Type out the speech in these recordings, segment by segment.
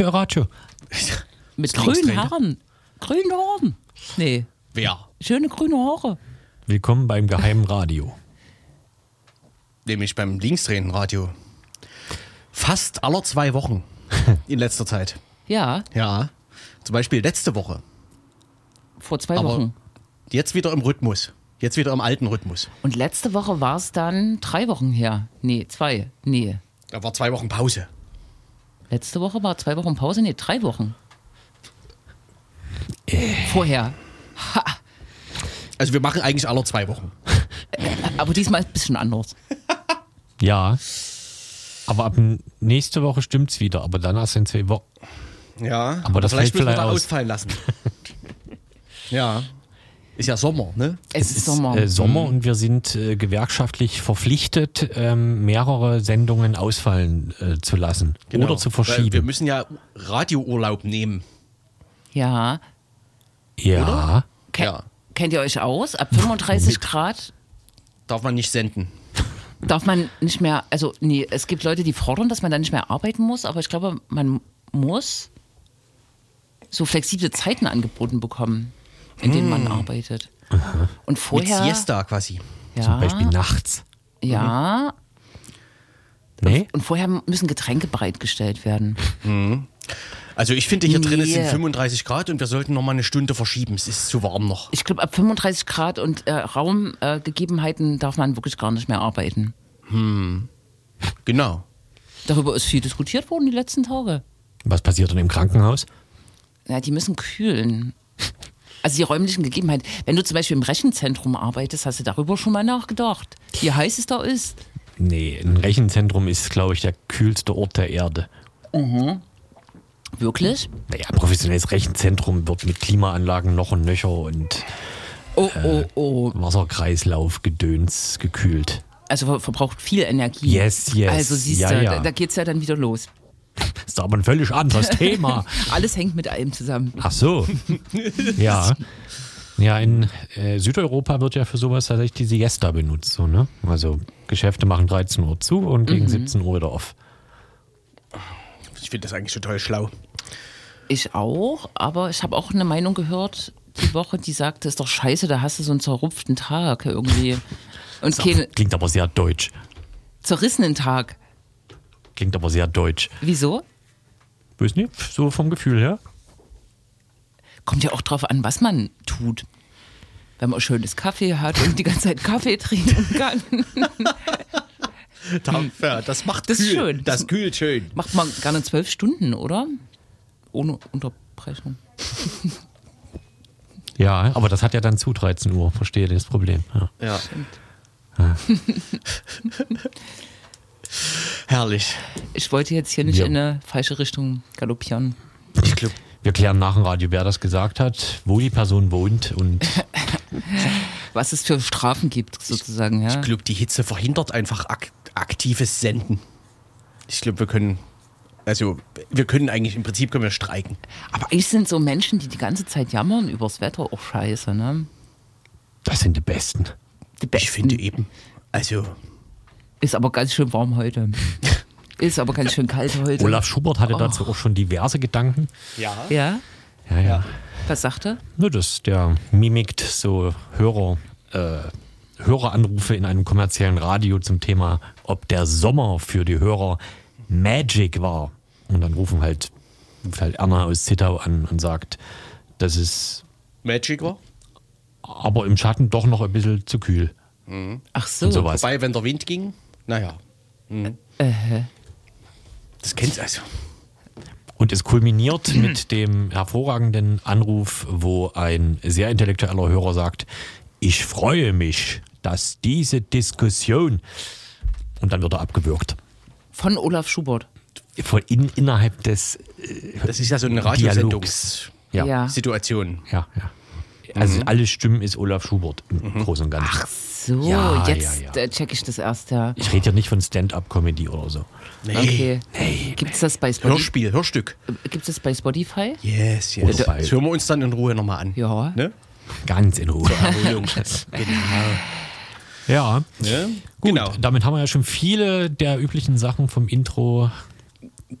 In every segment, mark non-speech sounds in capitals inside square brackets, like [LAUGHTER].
Für [LAUGHS] ein Radio? Mit grünen. Haaren. Grünen Haaren. Nee, Wer? schöne grüne Haare. Willkommen beim geheimen Radio. Nämlich beim Linksdrehenradio. Fast aller zwei Wochen [LAUGHS] in letzter Zeit. Ja, Ja. Zum Beispiel letzte Woche. vor zwei Aber Wochen. jetzt wieder im Rhythmus. Jetzt wieder im alten Rhythmus. Und letzte Woche war es dann drei Wochen her. Nee, zwei. Nee. Da war zwei Wochen Pause. Letzte Woche war zwei Wochen Pause. Nee, drei Wochen. Äh. Vorher. Also wir machen eigentlich alle zwei Wochen. Aber diesmal ein bisschen anders. Ja. Aber ab nächste Woche stimmt's wieder, aber dann erst in zwei Wochen. Ja. Aber das vielleicht müssen wir vielleicht da aus. ausfallen lassen. [LAUGHS] ja. Ist ja Sommer, ne? Es, ist Sommer. Äh, Sommer und wir sind äh, gewerkschaftlich verpflichtet, ähm, mehrere Sendungen ausfallen äh, zu lassen oder zu Genau. Weil Wir verschieben. müssen ja Radiourlaub nehmen. ja. Ja. Ke Ja. Kennt ihr euch aus? Ab 35 Grad Darf man nicht senden. darf man nicht mehr, also nee, es gibt Leute, die fordern, dass man dann nicht mehr arbeiten muss, aber ich glaube, man muss so flexible Zeiten angeboten bekommen, in denen man arbeitet. Und Mit vorher, Siesta quasi. ja, Zum Beispiel nachts. ja, Nee? und vorher müssen Getränke bereitgestellt werden. Also ich finde, hier drin es sind Nee. 35 Grad und wir sollten noch mal eine Stunde verschieben. Es ist zu warm noch. Ich glaube, ab 35 Grad und äh, Raumgegebenheiten darf man wirklich gar nicht mehr arbeiten. Genau. Darüber ist viel diskutiert worden die letzten Tage. Was passiert dann im Krankenhaus? Ja, die müssen kühlen. Also die räumlichen Gegebenheiten. Wenn du zum Beispiel im Rechenzentrum arbeitest, hast du darüber schon mal nachgedacht, wie heiß es da ist. Nee, ein Rechenzentrum ist, glaube ich, der kühlste Ort der Erde. Wirklich? Naja, ein professionelles Rechenzentrum wird mit Klimaanlagen noch und nöcher und Oh, oh, oh. Wasserkreislauf gedöns gekühlt. Also ver verbraucht viel Energie. Yes, yes. Also siehst Ja, du, ja. da, da geht's ja dann wieder los. Das ist aber ein völlig anderes [LAUGHS] Thema. Alles hängt mit allem zusammen. Ach so. [LAUGHS] Ja. Ja, in äh, Südeuropa wird ja für sowas tatsächlich die Siesta benutzt. So, ne? Also Geschäfte machen 13 Uhr zu und gegen 17 Uhr wieder off. Ich finde das eigentlich total schlau. Ich auch, aber ich habe auch eine Meinung gehört die Woche, die sagte, ist doch scheiße, da hast du so einen zerrupften Tag irgendwie. [LAUGHS] Und keinen Klingt aber sehr deutsch. zerrissenen Tag. Klingt aber sehr deutsch. Wieso? Weiß nicht, so vom Gefühl her. Kommt ja auch drauf an, was man tut. Wenn man schönes Kaffee hat und die ganze Zeit Kaffee trinken kann, [LAUGHS] Ja, das macht Das kühl. schön. Das kühlt schön. macht man gerne zwölf Stunden, oder? Ohne Unterbrechung. [LAUGHS] Ja, aber das hat ja dann zu 13 Uhr, verstehe das Problem. Ja. Ja. [LAUGHS] Herrlich. Ich wollte jetzt hier nicht Ja. in eine falsche Richtung galoppieren. Ich glaube, Wir klären nach dem Radio, wer das gesagt hat, wo die Person wohnt und [LAUGHS] Was es für Strafen gibt, sozusagen. Ja. ich glaub, die Hitze verhindert einfach ak aktives Senden. Ich glaube, wir können. Also, wir können eigentlich, im Prinzip können wir streiken. Aber eigentlich sind so Menschen, die die ganze Zeit jammern übers Wetter, auch scheiße, ne? das sind die Besten. Die Besten. Ich finde eben. Also, Ist aber ganz schön warm heute. [LAUGHS] Ist aber ganz schön kalt heute. Olaf Schubert hatte dazu auch schon diverse Gedanken. ja. Ja? Ja, ja. Was sagt er? Nur das, der mimikt so Hörer, äh, Höreranrufe in einem kommerziellen Radio zum Thema, ob der Sommer für die Hörer Magic war. Und dann rufen halt, ruft halt Erna aus Zittau an und sagt, das ist Magic war. aber im Schatten doch noch ein bisschen zu kühl. Ach so. Wobei, wenn der Wind ging, naja. Mhm. Äh, Das kennst du also. Und es kulminiert [CLEARS THROAT] mit dem hervorragenden Anruf, wo ein sehr intellektueller Hörer sagt, ich freue mich, dass diese Diskussion und dann wird er abgewürgt. von Olaf Schubert. Von in, innerhalb des Das ist ja so eine. Radiosendungssituation. Ja. Ja. Ja, ja. Also alle Stimmen ist Olaf Schubert im Großen und Ganzen. So, Ja, jetzt ja, ja. äh, check ich das erst, ja. Ich rede ja nicht von Stand-up-Comedy oder so. Nee. Okay. Gibt es das bei Spotify? Hörspiel, Hörstück. Gibt es bei Spotify? Yes, yes. Oder Das hören wir uns dann in Ruhe nochmal an. Ja. Ne? Ganz in Ruhe. [LAUGHS] Genau. Ja. Ne? Gut, Genau. damit haben wir ja schon viele der üblichen Sachen vom Intro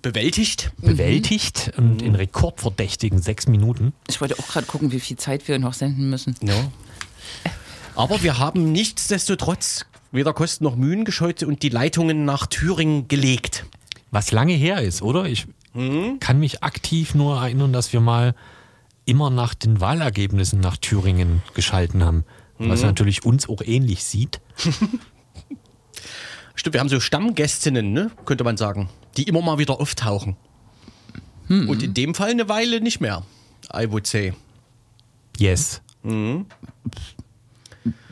Bewältigt. bewältigt und in rekordverdächtigen sechs Minuten. Ich wollte auch gerade gucken, wie viel Zeit wir noch senden müssen. Ja. [LAUGHS] Aber wir haben nichtsdestotrotz weder Kosten noch Mühen gescheut und die Leitungen nach Thüringen gelegt. Was lange her ist, oder? Ich kann mich aktiv nur erinnern, dass wir mal immer nach den Wahlergebnissen nach Thüringen geschalten haben. Was natürlich uns auch ähnlich sieht. [LAUGHS] Stimmt, wir haben so Stammgästinnen, ne? könnte man sagen, die immer mal wieder auftauchen. Und in dem Fall eine Weile nicht mehr, I would say. Yes.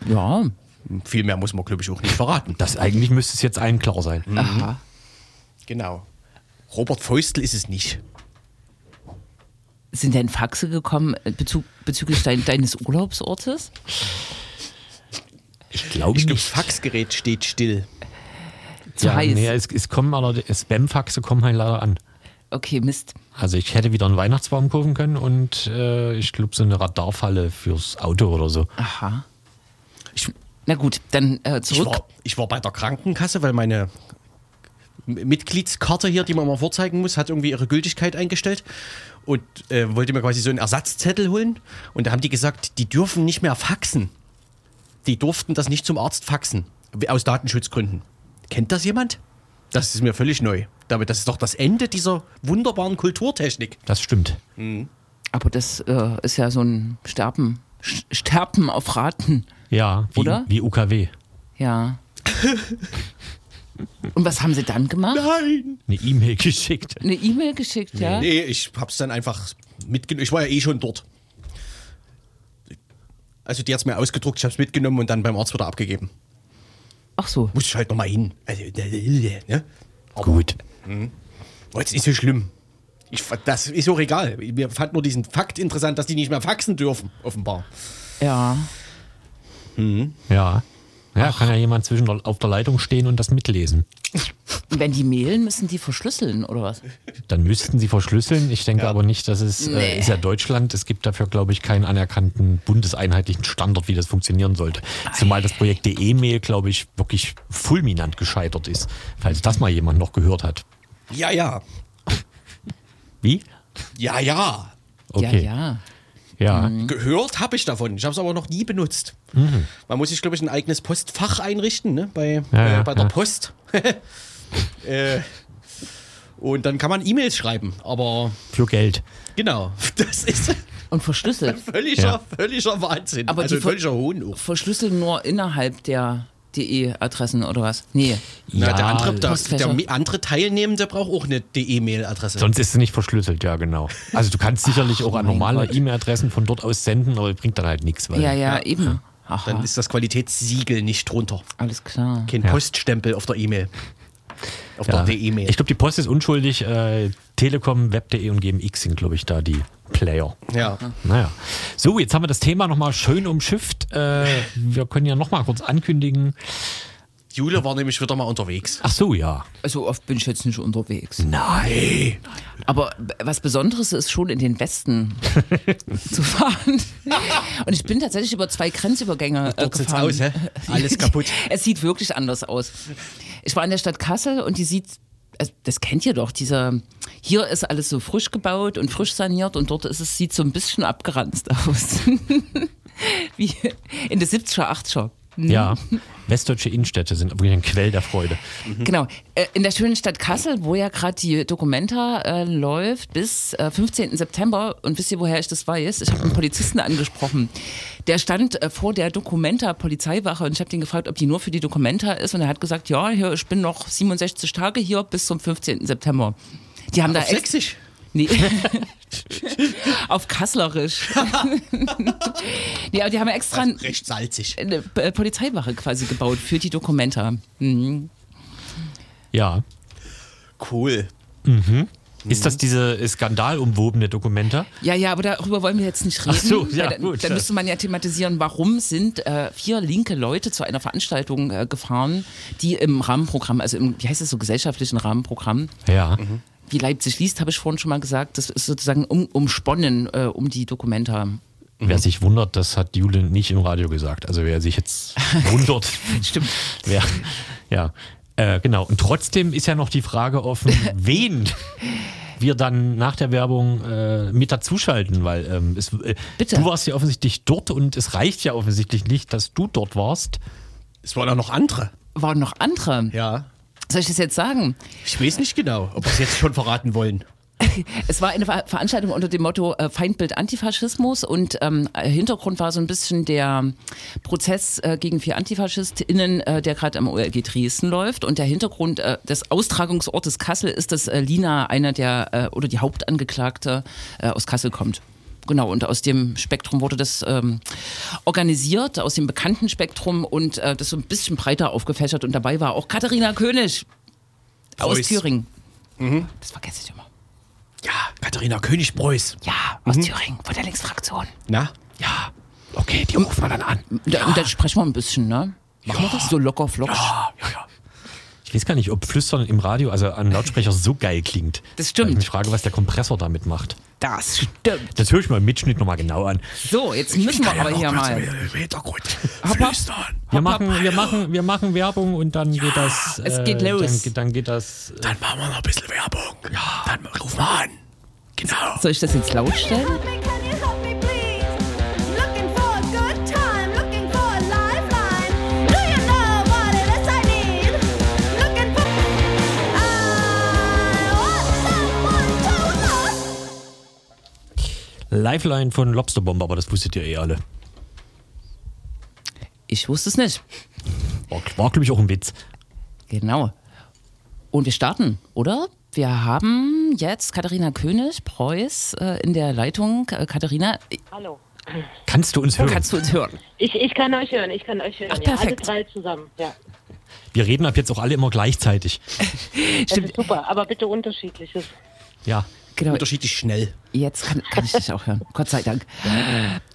Ja, Viel mehr muss man, glaube ich, auch nicht verraten. Das eigentlich müsste es jetzt allen klar sein. aha. Genau. Robert Feustel ist es nicht. Sind denn Faxe gekommen äh, bezug, bezüglich dein, deines Urlaubsortes? Ich glaube Ich glaube, nicht. das Faxgerät steht still. Zu ja, heiß. nee, es, es kommen allerdings, Spam-Faxe kommen halt leider an. Okay, Mist. Also ich hätte wieder einen Weihnachtsbaum kaufen können und äh, ich glaube so eine Radarfalle fürs Auto oder so. Aha. Ich, Na gut, dann äh, ich, zurück. war, ich war bei der Krankenkasse, weil meine Mitgliedskarte hier, die man mal vorzeigen muss, hat irgendwie ihre Gültigkeit eingestellt und äh, wollte mir quasi so einen Ersatzzettel holen. Und da haben die gesagt, die dürfen nicht mehr faxen. Die durften das nicht zum Arzt faxen. Aus Datenschutzgründen. Kennt das jemand? Das ist mir völlig neu. Damit, das ist doch das Ende dieser wunderbaren Kulturtechnik. Das stimmt. Aber das äh, ist ja so ein Sterben, Sterben auf Raten. Ja, wie, Oder? wie UKW. Ja. Und was haben sie dann gemacht? Nein! Eine E-Mail geschickt. Eine E-Mail geschickt, ja? Nee, ich hab's dann einfach mitgenommen. Ich war ja eh schon dort. Also die hat's mir ausgedruckt, ich hab's mitgenommen und dann beim Arzt wieder abgegeben. Ach so. Muss ich halt nochmal hin. Also, ne? Aber Gut. war jetzt nicht so schlimm. Ich, fand- das ist auch egal. Wir fanden nur diesen Fakt interessant, dass die nicht mehr faxen dürfen, offenbar. Ja. Ja. Ja, kann ja jemand zwischen der, auf der Leitung stehen und das mitlesen. [LAUGHS] Wenn die mailen, müssen die verschlüsseln, oder was? Dann müssten sie verschlüsseln. Ich denke Ja. aber nicht, dass es Nee. äh, ist ja Deutschland. Es gibt dafür, glaube ich, keinen anerkannten bundeseinheitlichen Standard, wie das funktionieren sollte. Zumal das Projekt E-Mail, glaube ich, wirklich fulminant gescheitert ist. Falls das mal jemand noch gehört hat. Ja, ja. Wie? Ja, ja. Okay. Ja, ja. Ja. Gehört habe ich davon. Ich habe es aber noch nie benutzt. Man muss sich, glaube ich, ein eigenes Postfach einrichten, ne? bei, Ja, äh, ja, bei der ja. Post. [LAUGHS] äh, und dann kann man E-Mails schreiben. Aber Für Geld. genau, [LAUGHS] das ist Und verschlüsselt. [LAUGHS] völliger, Ja. völliger Wahnsinn. Aber also völliger Hohnbuch. Verschlüsseln nur innerhalb der DE-Adressen oder was? Nee. Na, der, andere, der, der andere Teilnehmende braucht auch eine E-Mail-Adresse. Sonst ist es nicht verschlüsselt, ja, genau. Also du kannst sicherlich auch an normale. E-Mail-Adressen von dort aus senden, aber bringt dann halt nichts. Weil Ja, ja, eben. Aha, Dann ist das Qualitätssiegel nicht drunter. alles klar. Kein Ja. Poststempel auf der E-Mail. Auf ja. der E-Mail. Ich glaube, die Post ist unschuldig. Äh, Telekom, Web.de und GMX sind, glaube ich, da die Player. Ja. Naja. So, jetzt haben wir das Thema nochmal schön umschifft. Äh, wir können ja nochmal kurz ankündigen. Jule war nämlich wieder mal unterwegs. Ach so, ja. So oft bin ich jetzt nicht unterwegs. Nein. Aber was Besonderes ist schon in den Westen [LAUGHS] zu fahren. Und ich bin tatsächlich über zwei Grenzübergänge äh, gefahren. aus, hä? [LAUGHS] Alles kaputt. es sieht wirklich anders aus. Ich war in der Stadt Kassel und die sieht, also das kennt ihr doch, dieser, hier ist alles so frisch gebaut und frisch saniert und dort ist es, sieht so ein bisschen abgeranzt [LAUGHS] aus. Wie in den 70er, 80er. Ja. Westdeutsche Innenstädte sind wirklich ein Quell der Freude. Genau. Äh, In der schönen Stadt Kassel, wo ja gerade die Documenta äh, läuft bis äh, 15. September. Und wisst ihr, woher ich das weiß? Ich habe einen Polizisten angesprochen. Der stand äh, vor der Documenta Polizeiwache und ich habe den gefragt, ob die nur für die Documenta ist. Und er hat gesagt, ja, hier, ich bin noch 67 Tage hier bis zum 15. September. Die haben da Auf Sächsisch. Nee. [LAUGHS] [LAUGHS] Auf Kasslerisch. [LAUGHS] nee, aber die haben extra Also recht salzig. eine äh, Polizeiwache quasi gebaut für die Documenta. Mhm. Ja. Cool. Ist das diese skandalumwobene Dokumenta? Ja, ja, aber darüber wollen wir jetzt nicht reden. Ach so, ja, dann, gut. Dann müsste man ja thematisieren, warum sind äh, vier linke Leute zu einer Veranstaltung äh, gefahren, die im Rahmenprogramm, also im, wie heißt es so, gesellschaftlichen Rahmenprogramm, Ja. Wie Leipzig liest, habe ich vorhin schon mal gesagt, das ist sozusagen um, umsponnen äh, um die Dokumenta. Wer sich wundert, das hat Jule nicht im Radio gesagt. Also wer sich jetzt [LAUGHS] wundert, Stimmt. wer, ja. Äh, genau. Und trotzdem ist ja noch die Frage offen, [LAUGHS] wen wir dann nach der Werbung äh, mit dazuschalten, weil ähm, es, äh, Bitte. du warst ja offensichtlich dort und es reicht ja offensichtlich nicht, dass du dort warst. Es waren auch noch andere. Waren noch andere. Ja. Soll ich das jetzt sagen? Ich weiß nicht genau, ob wir es jetzt schon verraten wollen. [LAUGHS] Es war eine Ver Veranstaltung unter dem Motto äh, Feindbild Antifaschismus und ähm, Hintergrund war so ein bisschen der Prozess äh, gegen vier AntifaschistInnen, äh, der gerade am OLG Dresden läuft. Und der Hintergrund äh, des Austragungsortes Kassel ist, dass äh, Lina einer der äh, oder die Hauptangeklagte aus Kassel kommt. Genau, und aus dem Spektrum wurde das ähm, organisiert, aus dem bekannten Spektrum und äh, das so ein bisschen breiter aufgefächert. Und dabei war auch Katharina König aus Preuß. Thüringen. Das vergesse ich immer. Ja, Katharina König-Preuß. Ja, aus Thüringen, von der Linksfraktion. Na? Ja, okay, die rufen wir dann an. Da, Und dann sprechen wir ein bisschen, ne? Machen wir das? So locker flockig. Ja, ja, ja. Ich weiß gar nicht, ob Flüstern im Radio, also an Lautsprecher, so geil klingt. Das stimmt. Weil Ich mich frage, was der Kompressor damit macht. Das stimmt. Das höre ich mal im Mitschnitt nochmal genau an. So, jetzt müssen wir aber hier mal. Hopp, hopp. Wir machen, wir, machen, wir machen Werbung und dann geht das. es geht los. Dann, dann geht das. äh, Dann machen wir noch ein bisschen Werbung. Ja. Dann rufen wir an. Genau. Soll ich das jetzt laut stellen? Lifeline von Lobsterbomb, aber das wusstet ihr eh alle. Ich wusste es nicht. War, war glaube ich, auch ein Witz. Genau. Und wir starten, oder? Wir haben jetzt Katharina König, Preuß, äh, in der Leitung. Äh, Katharina, Hallo. Kannst du uns hören? kannst du uns hören? Ich, ich kann euch hören, ich kann euch hören. Ach, ja, alle perfekt. drei zusammen. Ja. Wir reden ab jetzt auch alle immer gleichzeitig. [LAUGHS] Das ist super, aber bitte unterschiedliches. Ja. Genau. Unterschiedlich schnell. Jetzt kann, kann ich dich auch hören. [LAUGHS] Gott sei Dank.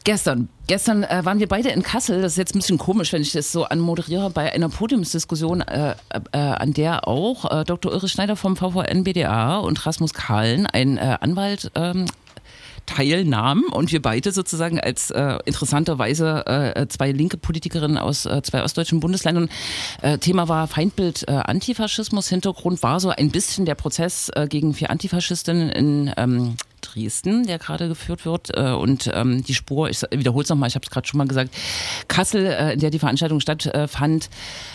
Gestern, gestern äh, waren wir beide in Kassel. Das ist jetzt ein bisschen komisch, wenn ich das so anmoderiere bei einer Podiumsdiskussion, äh, äh, an der auch äh, Dr. Ulrich Schneider vom VVN BDA und Rasmus Kahlen, ein äh, Anwalt, ähm, teilnahmen und wir beide sozusagen als äh, interessanterweise äh, zwei linke Politikerinnen aus äh, zwei ostdeutschen Bundesländern. Äh, Thema war Feindbild äh, Antifaschismus. Hintergrund war so ein bisschen der Prozess äh, gegen vier Antifaschistinnen in ähm, Dresden, der gerade geführt wird. Äh, und ähm, die Spur, ich wiederhole es nochmal, ich habe es gerade schon mal gesagt, Kassel, äh, in der die Veranstaltung stattfand,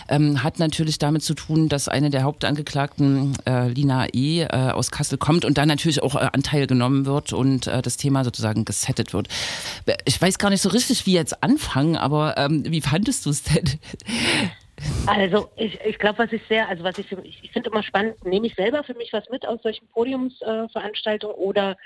ähm, hat natürlich damit zu tun, dass eine der Hauptangeklagten, äh, Lina E., äh, aus Kassel kommt und da natürlich auch äh, Anteil genommen wird und äh, das Thema sozusagen gesettet wird. Ich weiß gar nicht so richtig, wie jetzt anfangen, aber ähm, wie fandest du es denn? Also ich, ich glaube, was ich sehr, also was ich, ich, ich finde immer spannend, nehme ich selber für mich was mit aus solchen Podiumsveranstaltungen äh, oder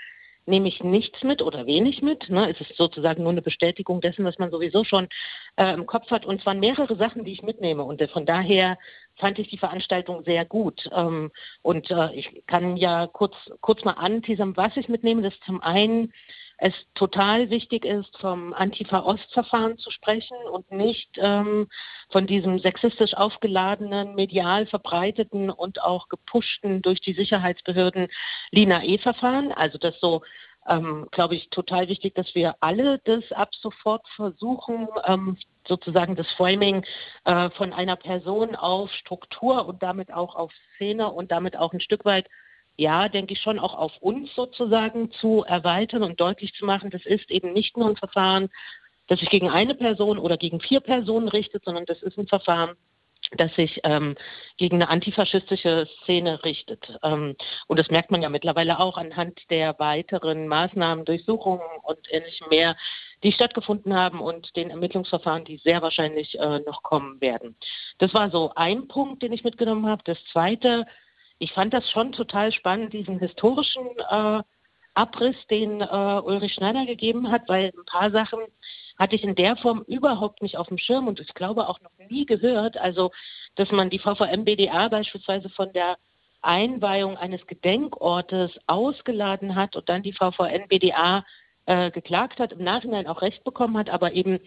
nehme ich nichts mit oder wenig mit. Ne? Es ist sozusagen nur eine Bestätigung dessen, was man sowieso schon äh, im Kopf hat. Und waren mehrere Sachen, die ich mitnehme. Und äh, von daher fand ich die Veranstaltung sehr gut. Ähm, und äh, ich kann ja kurz, kurz mal anteasern, was ich mitnehme. Das ist zum einen es total wichtig ist, vom Antifa-Ost-Verfahren zu sprechen und nicht ähm, von diesem sexistisch aufgeladenen, medial verbreiteten und auch gepushten durch die Sicherheitsbehörden Lina-E-Verfahren. Also das so, ähm, glaube ich, total wichtig, dass wir alle das ab sofort versuchen, ähm, sozusagen das Framing äh, von einer Person auf Struktur und damit auch auf Szene und damit auch ein Stück weit ja, denke ich schon auch auf uns sozusagen zu erweitern und deutlich zu machen, das ist eben nicht nur ein Verfahren, das sich gegen eine Person oder gegen vier Personen richtet, sondern das ist ein Verfahren, das sich ähm, gegen eine antifaschistische Szene richtet. Ähm, und das merkt man ja mittlerweile auch anhand der weiteren Maßnahmen, Durchsuchungen und ähnlichem mehr, die stattgefunden haben und den Ermittlungsverfahren, die sehr wahrscheinlich äh, noch kommen werden. Das war so ein Punkt, den ich mitgenommen habe. Das zweite, ich fand das schon total spannend, diesen historischen äh, Abriss, den äh, Ulrich Schneider gegeben hat, weil ein paar Sachen hatte ich in der Form überhaupt nicht auf dem Schirm und ich glaube auch noch nie gehört. Also, dass man die VVM-BDA beispielsweise von der Einweihung eines Gedenkortes ausgeladen hat und dann die VVN-BDA äh, geklagt hat, im Nachhinein auch Recht bekommen hat, aber eben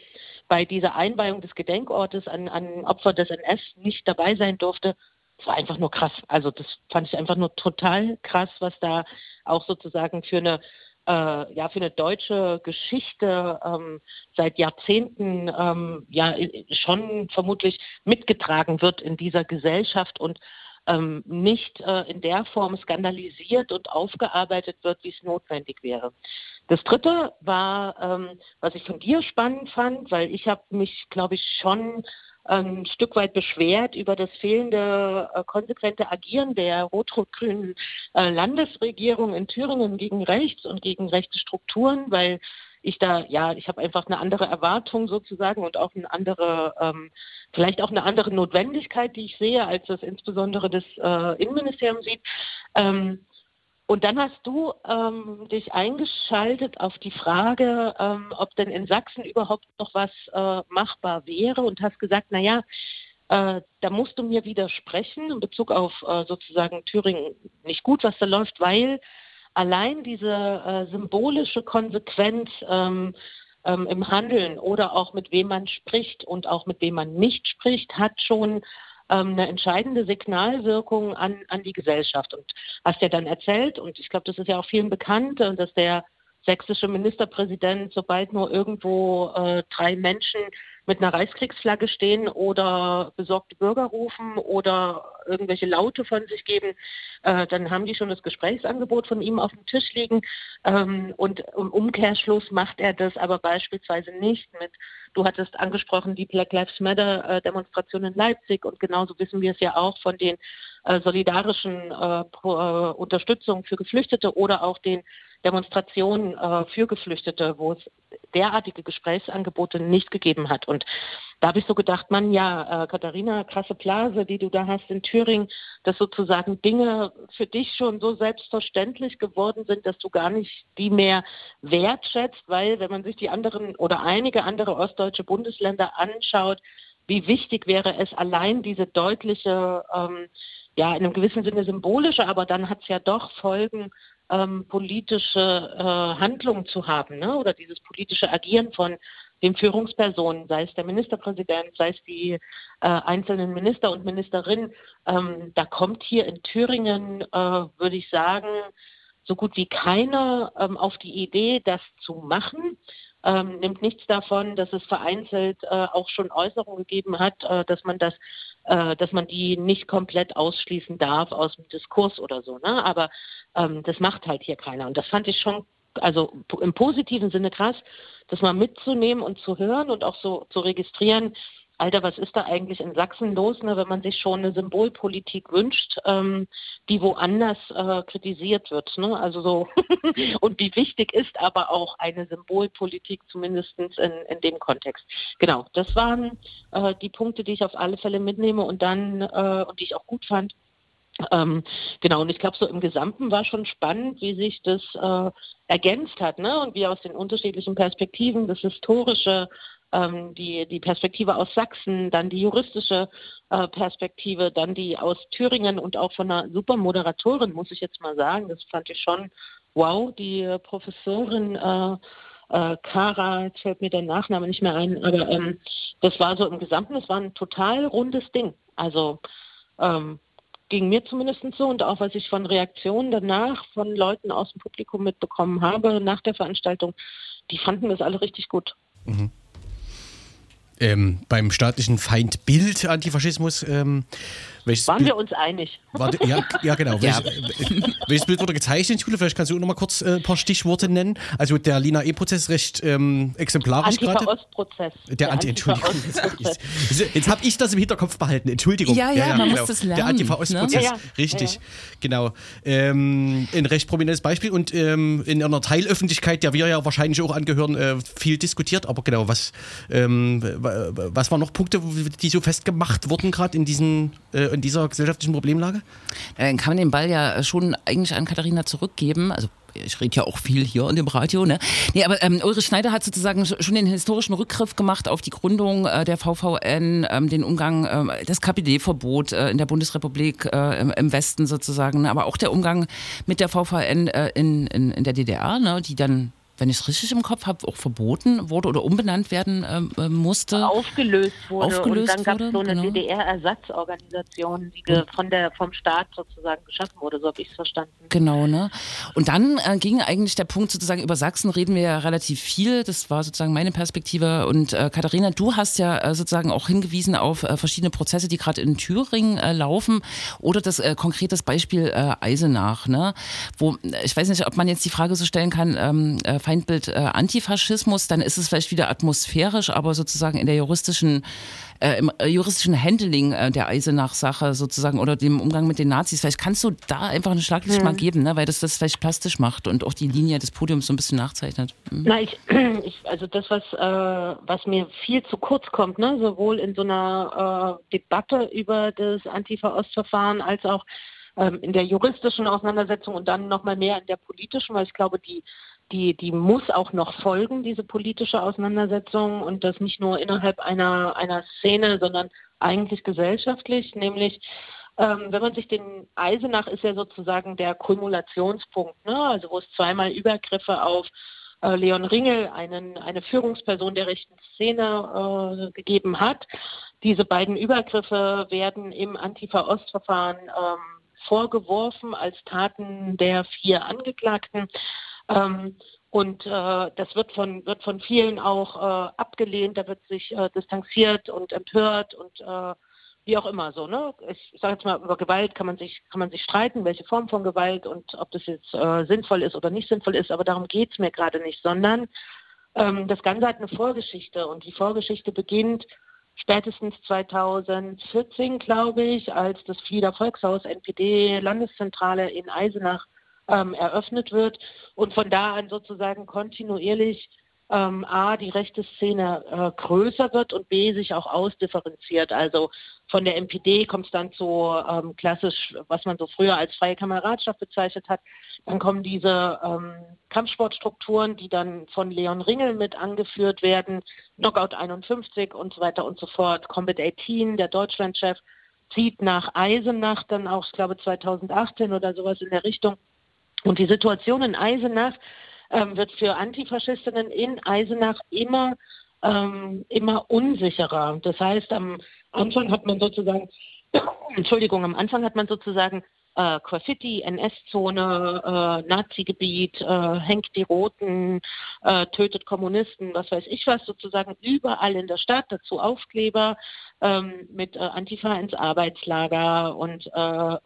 bei dieser Einweihung des Gedenkortes an, an Opfer des NS nicht dabei sein durfte. Das war einfach nur krass. Also das fand ich einfach nur total krass, was da auch sozusagen für eine äh, ja für eine deutsche Geschichte ähm, seit Jahrzehnten ähm, ja schon vermutlich mitgetragen wird in dieser Gesellschaft und ähm, nicht äh, in der Form skandalisiert und aufgearbeitet wird, wie es notwendig wäre. Das Dritte war, ähm, was ich von dir spannend fand, weil ich habe mich, glaube ich, schon ein Stück weit beschwert über das fehlende äh, konsequente Agieren der rot-rot-grünen äh, Landesregierung in Thüringen gegen rechts und gegen rechte Strukturen, weil ich da, ja, ich habe einfach eine andere Erwartung sozusagen und auch eine andere, ähm, vielleicht auch eine andere Notwendigkeit, die ich sehe, als das insbesondere das äh, Innenministerium sieht. Ähm, und dann hast du ähm, dich eingeschaltet auf die Frage, ähm, ob denn in Sachsen überhaupt noch was äh, machbar wäre und hast gesagt, na ja, äh, da musst du mir widersprechen in Bezug auf äh, sozusagen Thüringen. Nicht gut, was da läuft, weil allein diese äh, symbolische Konsequenz ähm, ähm, im Handeln oder auch mit wem man spricht und auch mit wem man nicht spricht, hat schon ähm, eine entscheidende Signalwirkung an, an die Gesellschaft. Und hast ja dann erzählt, und ich glaube, das ist ja auch vielen bekannt, äh, dass der sächsische Ministerpräsident, sobald nur irgendwo äh, drei Menschen mit einer Reichskriegsflagge stehen oder besorgte Bürger rufen oder irgendwelche Laute von sich geben, äh, dann haben die schon das Gesprächsangebot von ihm auf dem Tisch liegen. Ähm, und im Umkehrschluss macht er das aber beispielsweise nicht mit, du hattest angesprochen, die Black Lives Matter äh, in Leipzig und genauso wissen wir es ja auch von den äh, solidarischen äh, äh, Unterstützung für Geflüchtete oder auch den Demonstrationen äh, für Geflüchtete, wo es derartige Gesprächsangebote nicht gegeben hat. Und da habe ich so gedacht, man, ja, äh, Katharina, krasse Blase, die du da hast in Thüringen, dass sozusagen Dinge für dich schon so selbstverständlich geworden sind, dass du gar nicht die mehr wertschätzt, weil wenn man sich die anderen oder einige andere ostdeutsche Bundesländer anschaut, wie wichtig wäre es allein diese deutliche, ähm, ja, in einem gewissen Sinne symbolische, aber dann hat es ja doch Folgen, ähm, politische äh, Handlungen zu haben, ne? oder dieses politische Agieren von den Führungspersonen, sei es der Ministerpräsident, sei es die äh, einzelnen Minister und Ministerinnen. Ähm, da kommt hier in Thüringen, äh, würde ich sagen, so gut wie keiner ähm, auf die Idee, das zu machen. Ähm, nimmt nichts davon, dass es vereinzelt äh, auch schon Äußerungen gegeben hat, äh, dass man das, äh, dass man die nicht komplett ausschließen darf aus dem Diskurs oder so. Ne? Aber ähm, das macht halt hier keiner. Und das fand ich schon, also im positiven Sinne krass, das mal mitzunehmen und zu hören und auch so zu registrieren. Alter, was ist da eigentlich in Sachsen los, ne, wenn man sich schon eine Symbolpolitik wünscht, ähm, die woanders äh, kritisiert wird. Ne? Also so [LAUGHS] und wie wichtig ist aber auch eine Symbolpolitik, zumindest in, in dem Kontext. Genau, das waren äh, die Punkte, die ich auf alle Fälle mitnehme und dann äh, und die ich auch gut fand. Ähm, genau, und ich glaube, so im Gesamten war schon spannend, wie sich das äh, ergänzt hat, ne? Und wie aus den unterschiedlichen Perspektiven das historische, ähm, die, die Perspektive aus Sachsen, dann die juristische äh, Perspektive, dann die aus Thüringen und auch von einer super Moderatorin, muss ich jetzt mal sagen. Das fand ich schon wow, die äh, Professorin äh, äh, Kara, jetzt fällt mir der Nachname nicht mehr ein, aber ähm, das war so im Gesamten, das war ein total rundes Ding. Also ähm, ging mir zumindest so und auch was ich von Reaktionen danach von Leuten aus dem Publikum mitbekommen habe nach der Veranstaltung, die fanden das alle richtig gut. Ähm, beim staatlichen Feindbild Antifaschismus, ähm, welches Waren Bild, wir uns einig? Warte, ja, ja, [LAUGHS] genau. Ja. Welches, welches Bild wurde gezeichnet, Schule? Vielleicht kannst du noch mal kurz äh, ein paar Stichworte nennen. Also der Lina E-Prozess recht ähm, exemplarisch gerade. Antifa-Ost-Prozess. Der Anti, Entschuldigung. [LAUGHS] Jetzt, habe ich das im Hinterkopf behalten. Entschuldigung. Ja, ja, man muss das Der lernen, Antifa-Ost-Prozess. ne? Ja, ja. Richtig. Ja, Genau. Ähm, ein recht prominentes Beispiel und ähm, in einer Teilöffentlichkeit, der wir ja wahrscheinlich auch angehören, äh, viel diskutiert. Aber genau, was, ähm, wa- wa- was waren noch Punkte, die so festgemacht wurden, gerade in, diesen, äh, in dieser gesellschaftlichen Problemlage? Dann kann man den Ball ja schon eigentlich an Katharina zurückgeben. Also ich rede ja auch viel hier in dem Radio, ne? Nee, aber ähm, Ulrich Schneider hat sozusagen schon den historischen Rückgriff gemacht auf die Gründung äh, der VVN, ähm, den Umgang, ähm, das KPD-Verbot äh, in der Bundesrepublik äh, im, im Westen sozusagen, ne? aber auch der Umgang mit der VVN äh, in, in, in der DDR, ne? die dann wenn ich es richtig im Kopf habe, auch verboten wurde oder umbenannt werden ähm, äh, musste. aufgelöst wurde Aufgelöst und dann gab es so eine genau. DDR-Ersatzorganisation, die von der vom Staat sozusagen geschaffen wurde, so habe ich es verstanden. Genau, ne? Und dann äh, ging eigentlich der Punkt sozusagen, über Sachsen reden wir ja relativ viel. Das war sozusagen meine Perspektive. Und äh, Katharina, du hast ja äh, sozusagen auch hingewiesen auf äh, verschiedene Prozesse, die gerade in Thüringen äh, laufen. Oder das äh, konkretes Beispiel Eisenach, ne? Wo, ich weiß nicht, ob man jetzt die Frage so stellen kann, ähm, äh, Feindbild äh, Antifaschismus, dann ist es vielleicht wieder atmosphärisch, aber sozusagen in der juristischen äh, im äh, juristischen Handling äh, der Eisenach-Sache sozusagen oder dem Umgang mit den Nazis. Vielleicht kannst du da einfach eine Schlaglicht mal geben, ne? weil das das vielleicht plastisch macht und auch die Linie des Podiums so ein bisschen nachzeichnet. Mhm. Na, ich, [CLEARS THROAT] ich, also das, was, äh, was mir viel zu kurz kommt, ne, sowohl in so einer äh, Debatte über das Antifa-Ost-Verfahren als auch ähm, in der juristischen Auseinandersetzung und dann nochmal mehr in der politischen, weil ich glaube, die, die, die muss auch noch folgen, diese politische Auseinandersetzung und das nicht nur innerhalb einer, einer Szene, sondern eigentlich gesellschaftlich, nämlich ähm, wenn man sich den Eisenach ist ja sozusagen der Kumulationspunkt, ne? also wo es zweimal Übergriffe auf äh, Leon Ringel, einen, eine Führungsperson der rechten Szene, äh, gegeben hat. Diese beiden Übergriffe werden im Antifa-Ost-Verfahren ähm, vorgeworfen als Taten der vier Angeklagten. Ähm, und äh, das wird von, wird von vielen auch äh, abgelehnt, da wird sich äh, distanziert und empört und äh, wie auch immer so. Ne? Ich, sage jetzt mal, über Gewalt kann man sich kann man sich streiten, welche Form von Gewalt und ob das jetzt äh, sinnvoll ist oder nicht sinnvoll ist, aber darum geht es mir gerade nicht, sondern ähm, das Ganze hat eine Vorgeschichte und die Vorgeschichte beginnt spätestens 2014, glaube ich, als das Flieder Volkshaus NPD Landeszentrale in Eisenach ähm, eröffnet wird und von da an sozusagen kontinuierlich ähm, A, die rechte Szene äh, größer wird und B, sich auch ausdifferenziert. Also von der NPD kommt es dann zu ähm, klassisch, was man so früher als freie Kameradschaft bezeichnet hat. Dann kommen diese ähm, Kampfsportstrukturen, die dann von Leon Ringel mit angeführt werden, Knockout 51 und so weiter und so fort. Combat 18, der Deutschlandchef, zieht nach Eisenach dann auch, ich glaube 2018 oder sowas in der Richtung. Und die Situation in Eisenach ähm, wird für Antifaschistinnen in Eisenach immer, ähm, immer unsicherer. Das heißt, am Anfang hat man sozusagen, [COUGHS] Entschuldigung, am Anfang hat man sozusagen äh, Graffiti, NS-Zone, äh, Nazi-Gebiet, äh, hängt die Roten, äh, tötet Kommunisten, was weiß ich was, sozusagen überall in der Stadt, dazu Aufkleber ähm, mit äh, Antifa ins Arbeitslager und äh,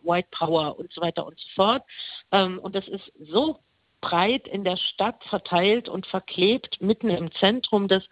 White Power und so weiter und so fort. Ähm, und das ist so breit in der Stadt verteilt und verklebt, mitten im Zentrum, dass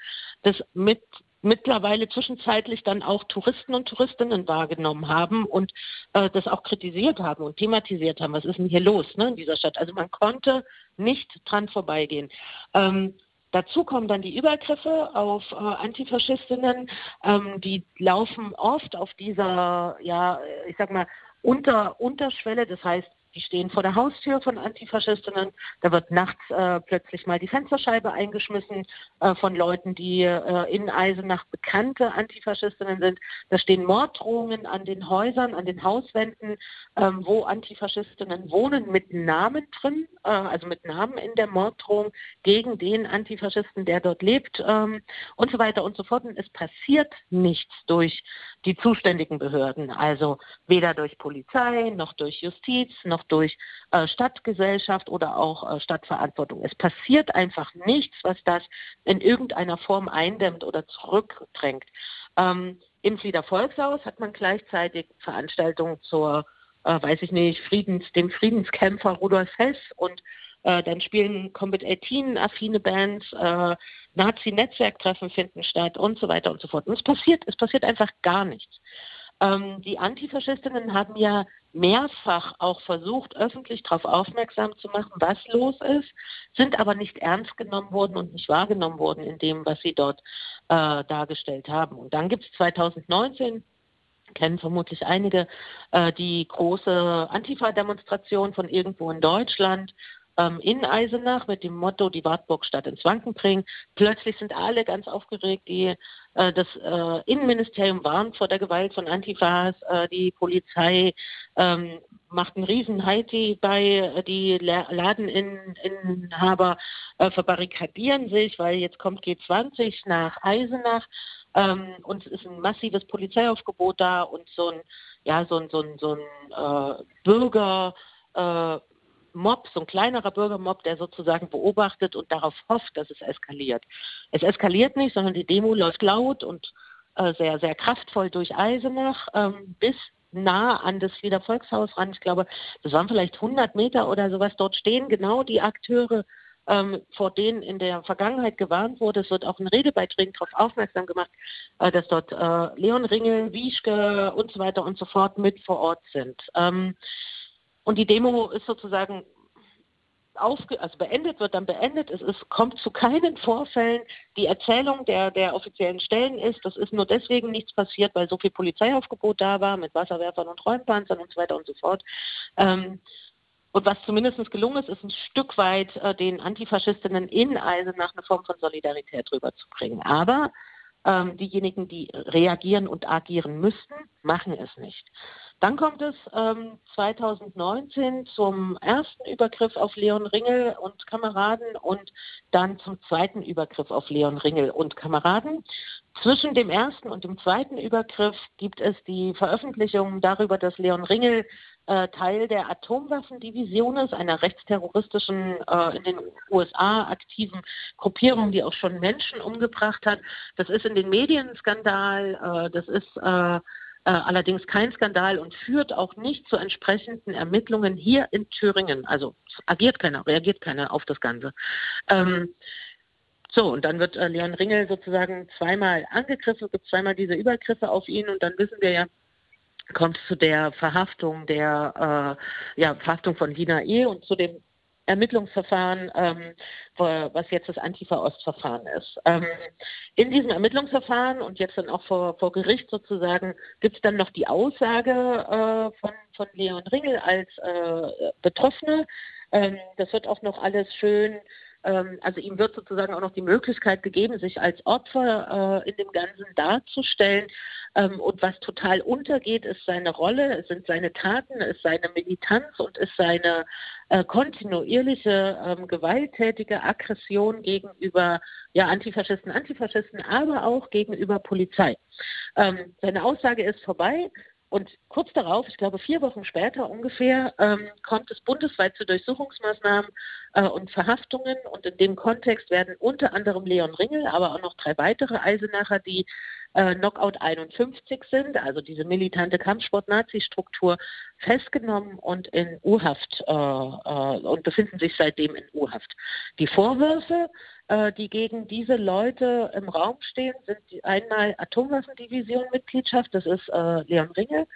das mit mittlerweile zwischenzeitlich dann auch Touristen und Touristinnen wahrgenommen haben und äh, das auch kritisiert haben und thematisiert haben. Was ist denn hier los ne, in dieser Stadt? Also man konnte nicht dran vorbeigehen. Ähm, Dazu kommen dann die Übergriffe auf äh, Antifaschistinnen, ähm, die laufen oft auf dieser, ja, ich sag mal, unter, Unterschwelle, das heißt, die stehen vor der Haustür von Antifaschistinnen. Da wird nachts äh, plötzlich mal die Fensterscheibe eingeschmissen äh, von Leuten, die äh, in Eisenach bekannte Antifaschistinnen sind. Da stehen Morddrohungen an den Häusern, an den Hauswänden, ähm, wo Antifaschistinnen wohnen, mit Namen drin, äh, also mit Namen in der Morddrohung gegen den Antifaschisten, der dort lebt ähm, und so weiter und so fort. Und es passiert nichts durch die zuständigen Behörden, also weder durch Polizei noch durch Justiz noch durch äh, Stadtgesellschaft oder auch äh, Stadtverantwortung. Es passiert einfach nichts, was das in irgendeiner Form eindämmt oder zurückdrängt. Ähm, Im Flieder Volkshaus hat man gleichzeitig Veranstaltungen zur, äh, weiß ich nicht, Friedens, dem Friedenskämpfer Rudolf Hess und äh, dann spielen Combat 18 affine Bands, Nazi-Netzwerktreffen finden statt und so weiter und so fort. Und es passiert, es passiert einfach gar nichts. Ähm, die Antifaschistinnen haben ja mehrfach auch versucht, öffentlich darauf aufmerksam zu machen, was los ist, sind aber nicht ernst genommen worden und nicht wahrgenommen worden in dem, was sie dort äh, dargestellt haben. Und dann gibt es 2019 kennen vermutlich einige, äh, die große Antifa-Demonstration von irgendwo in Deutschland, ähm, in Eisenach mit dem Motto die Wartburg Stadt ins Wanken bringen. Plötzlich sind alle ganz aufgeregt. Die, äh, das äh, Innenministerium warnt vor der Gewalt von Antifas. Äh, die Polizei ähm, macht einen riesen Haiti bei. Äh, die La- Ladeninhaber äh, verbarrikadieren sich, weil jetzt kommt G20 nach Eisenach. Ähm, und es ist ein massives Polizeiaufgebot da und so ein, ja, so ein, so ein, so ein äh, Bürger, äh, Mob, so ein kleinerer Bürgermob, der sozusagen beobachtet und darauf hofft, dass es eskaliert. Es eskaliert nicht, sondern die Demo läuft laut und äh, sehr, sehr kraftvoll durch Eisenach ähm, bis nah an das Lieder Volkshaus ran. Ich glaube, das waren vielleicht 100 Meter oder sowas. Dort stehen genau die Akteure, ähm, vor denen in der Vergangenheit gewarnt wurde. Es wird auch in Redebeiträgen darauf aufmerksam gemacht, äh, dass dort äh, Leon Ringel, Wieschke und so weiter und so fort mit vor Ort sind. Ähm, und die Demo ist sozusagen aufge also beendet, wird dann beendet. Es ist, kommt zu keinen Vorfällen. Die Erzählung der, der offiziellen Stellen ist, das ist nur deswegen nichts passiert, weil so viel Polizeiaufgebot da war mit Wasserwerfern und Räumpanzern und so weiter und so fort. Ähm, und was zumindest gelungen ist, ist ein Stück weit äh, den Antifaschistinnen in Eisenach eine Form von Solidarität rüberzubringen. Aber ähm, diejenigen, die reagieren und agieren müssten, machen es nicht. Dann kommt es ähm, 2019 zum ersten Übergriff auf Leon Ringel und Kameraden und dann zum zweiten Übergriff auf Leon Ringel und Kameraden. Zwischen dem ersten und dem zweiten Übergriff gibt es die Veröffentlichung darüber, dass Leon Ringel äh, Teil der Atomwaffendivision ist, einer rechtsterroristischen, äh, in den USA aktiven Gruppierung, die auch schon Menschen umgebracht hat. Das ist in den Medien ein Skandal, äh, das ist äh, äh, allerdings kein Skandal und führt auch nicht zu entsprechenden Ermittlungen hier in Thüringen. Also agiert keiner, reagiert keiner auf das Ganze. Ähm, so, und dann wird äh, Leon Ringel sozusagen zweimal angegriffen, gibt zweimal diese Übergriffe auf ihn und dann wissen wir ja, kommt zu der Verhaftung der äh, ja, Verhaftung von Dina E. und zu dem Ermittlungsverfahren, ähm, was jetzt das Antifa-Ost-Verfahren ist. Ähm, in diesem Ermittlungsverfahren und jetzt dann auch vor, vor Gericht sozusagen gibt es dann noch die Aussage äh, von, von Leon Ringel als äh, Betroffene. Ähm, das wird auch noch alles schön also ihm wird sozusagen auch noch die Möglichkeit gegeben, sich als Opfer äh, in dem Ganzen darzustellen. Ähm, und was total untergeht, ist seine Rolle, es sind seine Taten, ist seine Militanz und ist seine äh, kontinuierliche ähm, gewalttätige Aggression gegenüber ja, Antifaschisten, Antifaschisten, aber auch gegenüber Polizei. Ähm, seine Aussage ist vorbei. Und kurz darauf, ich glaube vier Wochen später ungefähr, ähm, kommt es bundesweit zu Durchsuchungsmaßnahmen äh, und Verhaftungen. Und in dem Kontext werden unter anderem Leon Ringel, aber auch noch drei weitere Eisenacher, die äh, Knockout 51 sind, also diese militante Kampfsport-Nazi-Struktur, festgenommen und in U-Haft äh, äh, und befinden sich seitdem in U-Haft. Die Vorwürfe, äh, die gegen diese Leute im Raum stehen, sind einmal Atomwaffendivision-Mitgliedschaft, das ist äh, Leon Ringel,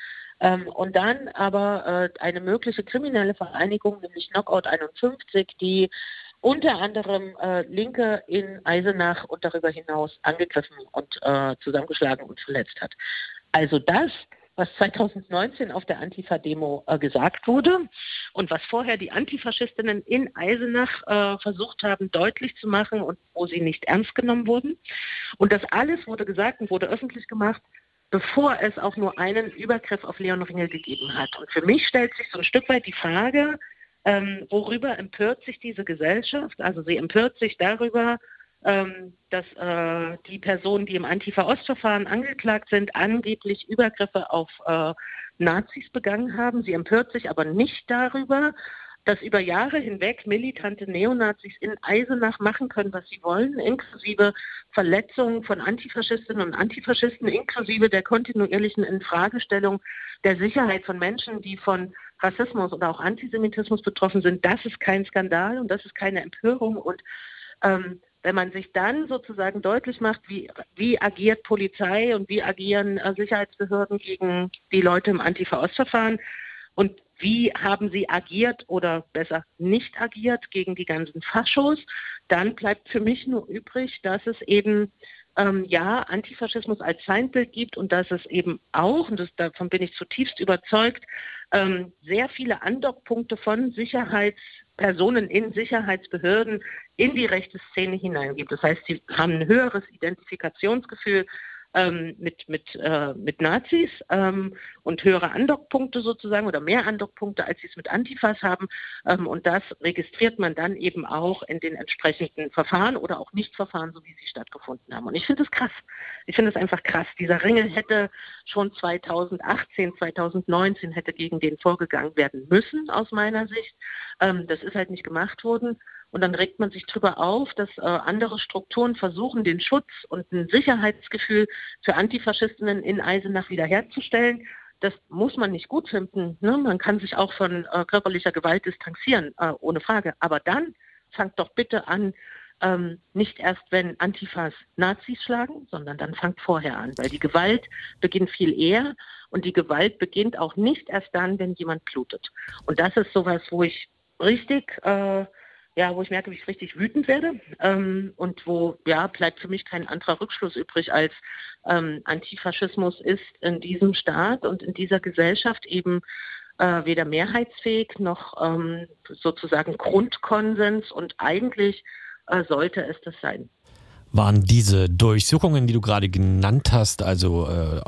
ähm, und dann aber äh, eine mögliche kriminelle Vereinigung, nämlich Knockout 51, die unter anderem äh, Linke in Eisenach und darüber hinaus angegriffen und äh, zusammengeschlagen und verletzt hat. Also das, was 2019 auf der Antifa-Demo äh, gesagt wurde und was vorher die Antifaschistinnen in Eisenach äh, versucht haben deutlich zu machen und wo sie nicht ernst genommen wurden. Und das alles wurde gesagt und wurde öffentlich gemacht, bevor es auch nur einen Übergriff auf Leon Ringel gegeben hat. Und für mich stellt sich so ein Stück weit die Frage, ähm, worüber empört sich diese Gesellschaft? Also sie empört sich darüber, ähm, dass äh, die Personen, die im Antifa-Ost-Verfahren angeklagt sind, angeblich Übergriffe auf äh, Nazis begangen haben. Sie empört sich aber nicht darüber, dass über Jahre hinweg militante Neonazis in Eisenach machen können, was sie wollen, inklusive Verletzungen von Antifaschistinnen und Antifaschisten, inklusive der kontinuierlichen Infragestellung der Sicherheit von Menschen, die von Rassismus oder auch Antisemitismus betroffen sind. Das ist kein Skandal und das ist keine Empörung. Und ähm, wenn man sich dann sozusagen deutlich macht, wie, wie agiert Polizei und wie agieren äh, Sicherheitsbehörden gegen die Leute im Antifa-Ost-Verfahren und wie haben sie agiert oder besser nicht agiert gegen die ganzen Faschos, dann bleibt für mich nur übrig, dass es eben ähm, ja Antifaschismus als Feindbild gibt und dass es eben auch, und das, davon bin ich zutiefst überzeugt, ähm, sehr viele Andockpunkte von Personen in Sicherheitsbehörden in die rechte Szene hineingibt. Das heißt, sie haben ein höheres Identifikationsgefühl ähm, mit, mit, äh, mit Nazis ähm, und höhere Andockpunkte sozusagen oder mehr Andockpunkte, als sie es mit Antifas haben. Ähm, und das registriert man dann eben auch in den entsprechenden Verfahren oder auch Nichtverfahren, so wie sie stattgefunden haben. Und ich finde es krass. Ich finde es einfach krass. Dieser Ringel hätte schon 2018, 2019 hätte gegen den vorgegangen werden müssen, aus meiner Sicht. Ähm, das ist halt nicht gemacht worden. Und dann regt man sich darüber auf, dass äh, andere Strukturen versuchen, den Schutz und ein Sicherheitsgefühl für Antifaschistinnen in Eisenach wiederherzustellen. Das muss man nicht gut finden. Ne? Man kann sich auch von äh, körperlicher Gewalt distanzieren, äh, ohne Frage. Aber dann fangt doch bitte an, ähm, nicht erst, wenn Antifas Nazis schlagen, sondern dann fangt vorher an, weil die Gewalt beginnt viel eher und die Gewalt beginnt auch nicht erst dann, wenn jemand blutet. Und das ist sowas, wo ich richtig äh, ja, wo ich merke, wie ich richtig wütend werde ähm, und wo, ja, bleibt für mich kein anderer Rückschluss übrig, als ähm, Antifaschismus ist in diesem Staat und in dieser Gesellschaft eben äh, weder mehrheitsfähig noch ähm, sozusagen Grundkonsens und eigentlich äh, sollte es das sein. Waren diese Durchsuchungen, die du gerade genannt hast, also äh,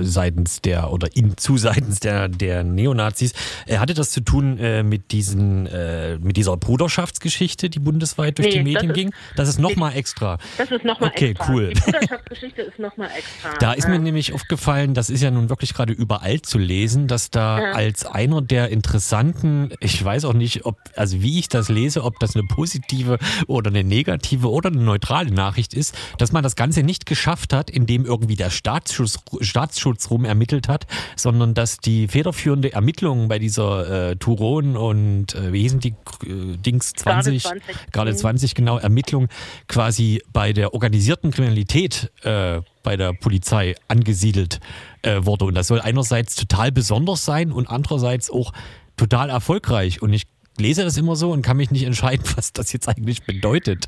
seitens der oder in zu seitens der, der Neonazis, äh, hatte das zu tun äh, mit diesen äh, mit dieser Bruderschaftsgeschichte, die bundesweit durch Nee, die das Medien ist- ging? Das ist nochmal extra. Das ist nochmal Okay, extra. cool. Die Bruderschaftsgeschichte ist nochmal extra. Da ist mir Ähm, nämlich aufgefallen, das ist ja nun wirklich gerade überall zu lesen, dass da Ja. als einer der interessanten, ich weiß auch nicht, ob, also wie ich das lese, ob das eine positive oder eine negative oder eine neutrale Nachricht ist, dass man das Ganze nicht geschafft hat, indem irgendwie der Staatsschutz, Staatsschutz rum ermittelt hat, sondern dass die federführende Ermittlung bei dieser äh, Turon und äh, wie hießen die äh, Dings 20, Garde 20. gerade Mhm. 20 genau, Ermittlung quasi bei der organisierten Kriminalität äh, bei der Polizei angesiedelt äh, wurde. Und das soll einerseits total besonders sein und andererseits auch total erfolgreich. Und ich lese das immer so und kann mich nicht entscheiden, [LAUGHS] was das jetzt eigentlich bedeutet.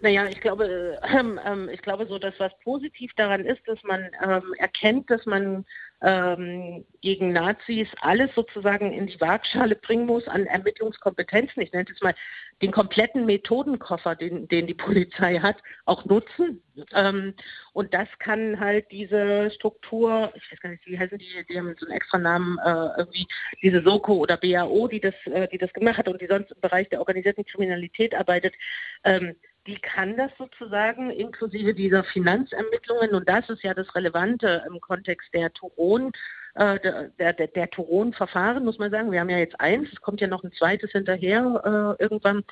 Naja, ich glaube, [CLEARS THROAT] ähm, ähm, ich glaube so, dass was positiv daran ist, dass man ähm, erkennt, dass man ähm, gegen Nazis alles sozusagen in die Waagschale bringen muss an Ermittlungskompetenzen. Ich nenne es mal den kompletten Methodenkoffer, den, den die Polizei hat, auch nutzen. Ähm, und das kann halt diese Struktur, ich weiß gar nicht, wie heißen die, die haben so einen extra Namen, äh, irgendwie diese Soko oder BAO, die das, äh, die das gemacht hat und die sonst im Bereich der organisierten Kriminalität arbeitet, ähm, die kann das sozusagen inklusive dieser Finanzermittlungen und das ist ja das Relevante im Kontext der Turon, äh, der, der, der, Turon-Verfahren, muss man sagen. Wir haben ja jetzt eins, es kommt ja noch ein zweites hinterher äh, irgendwann.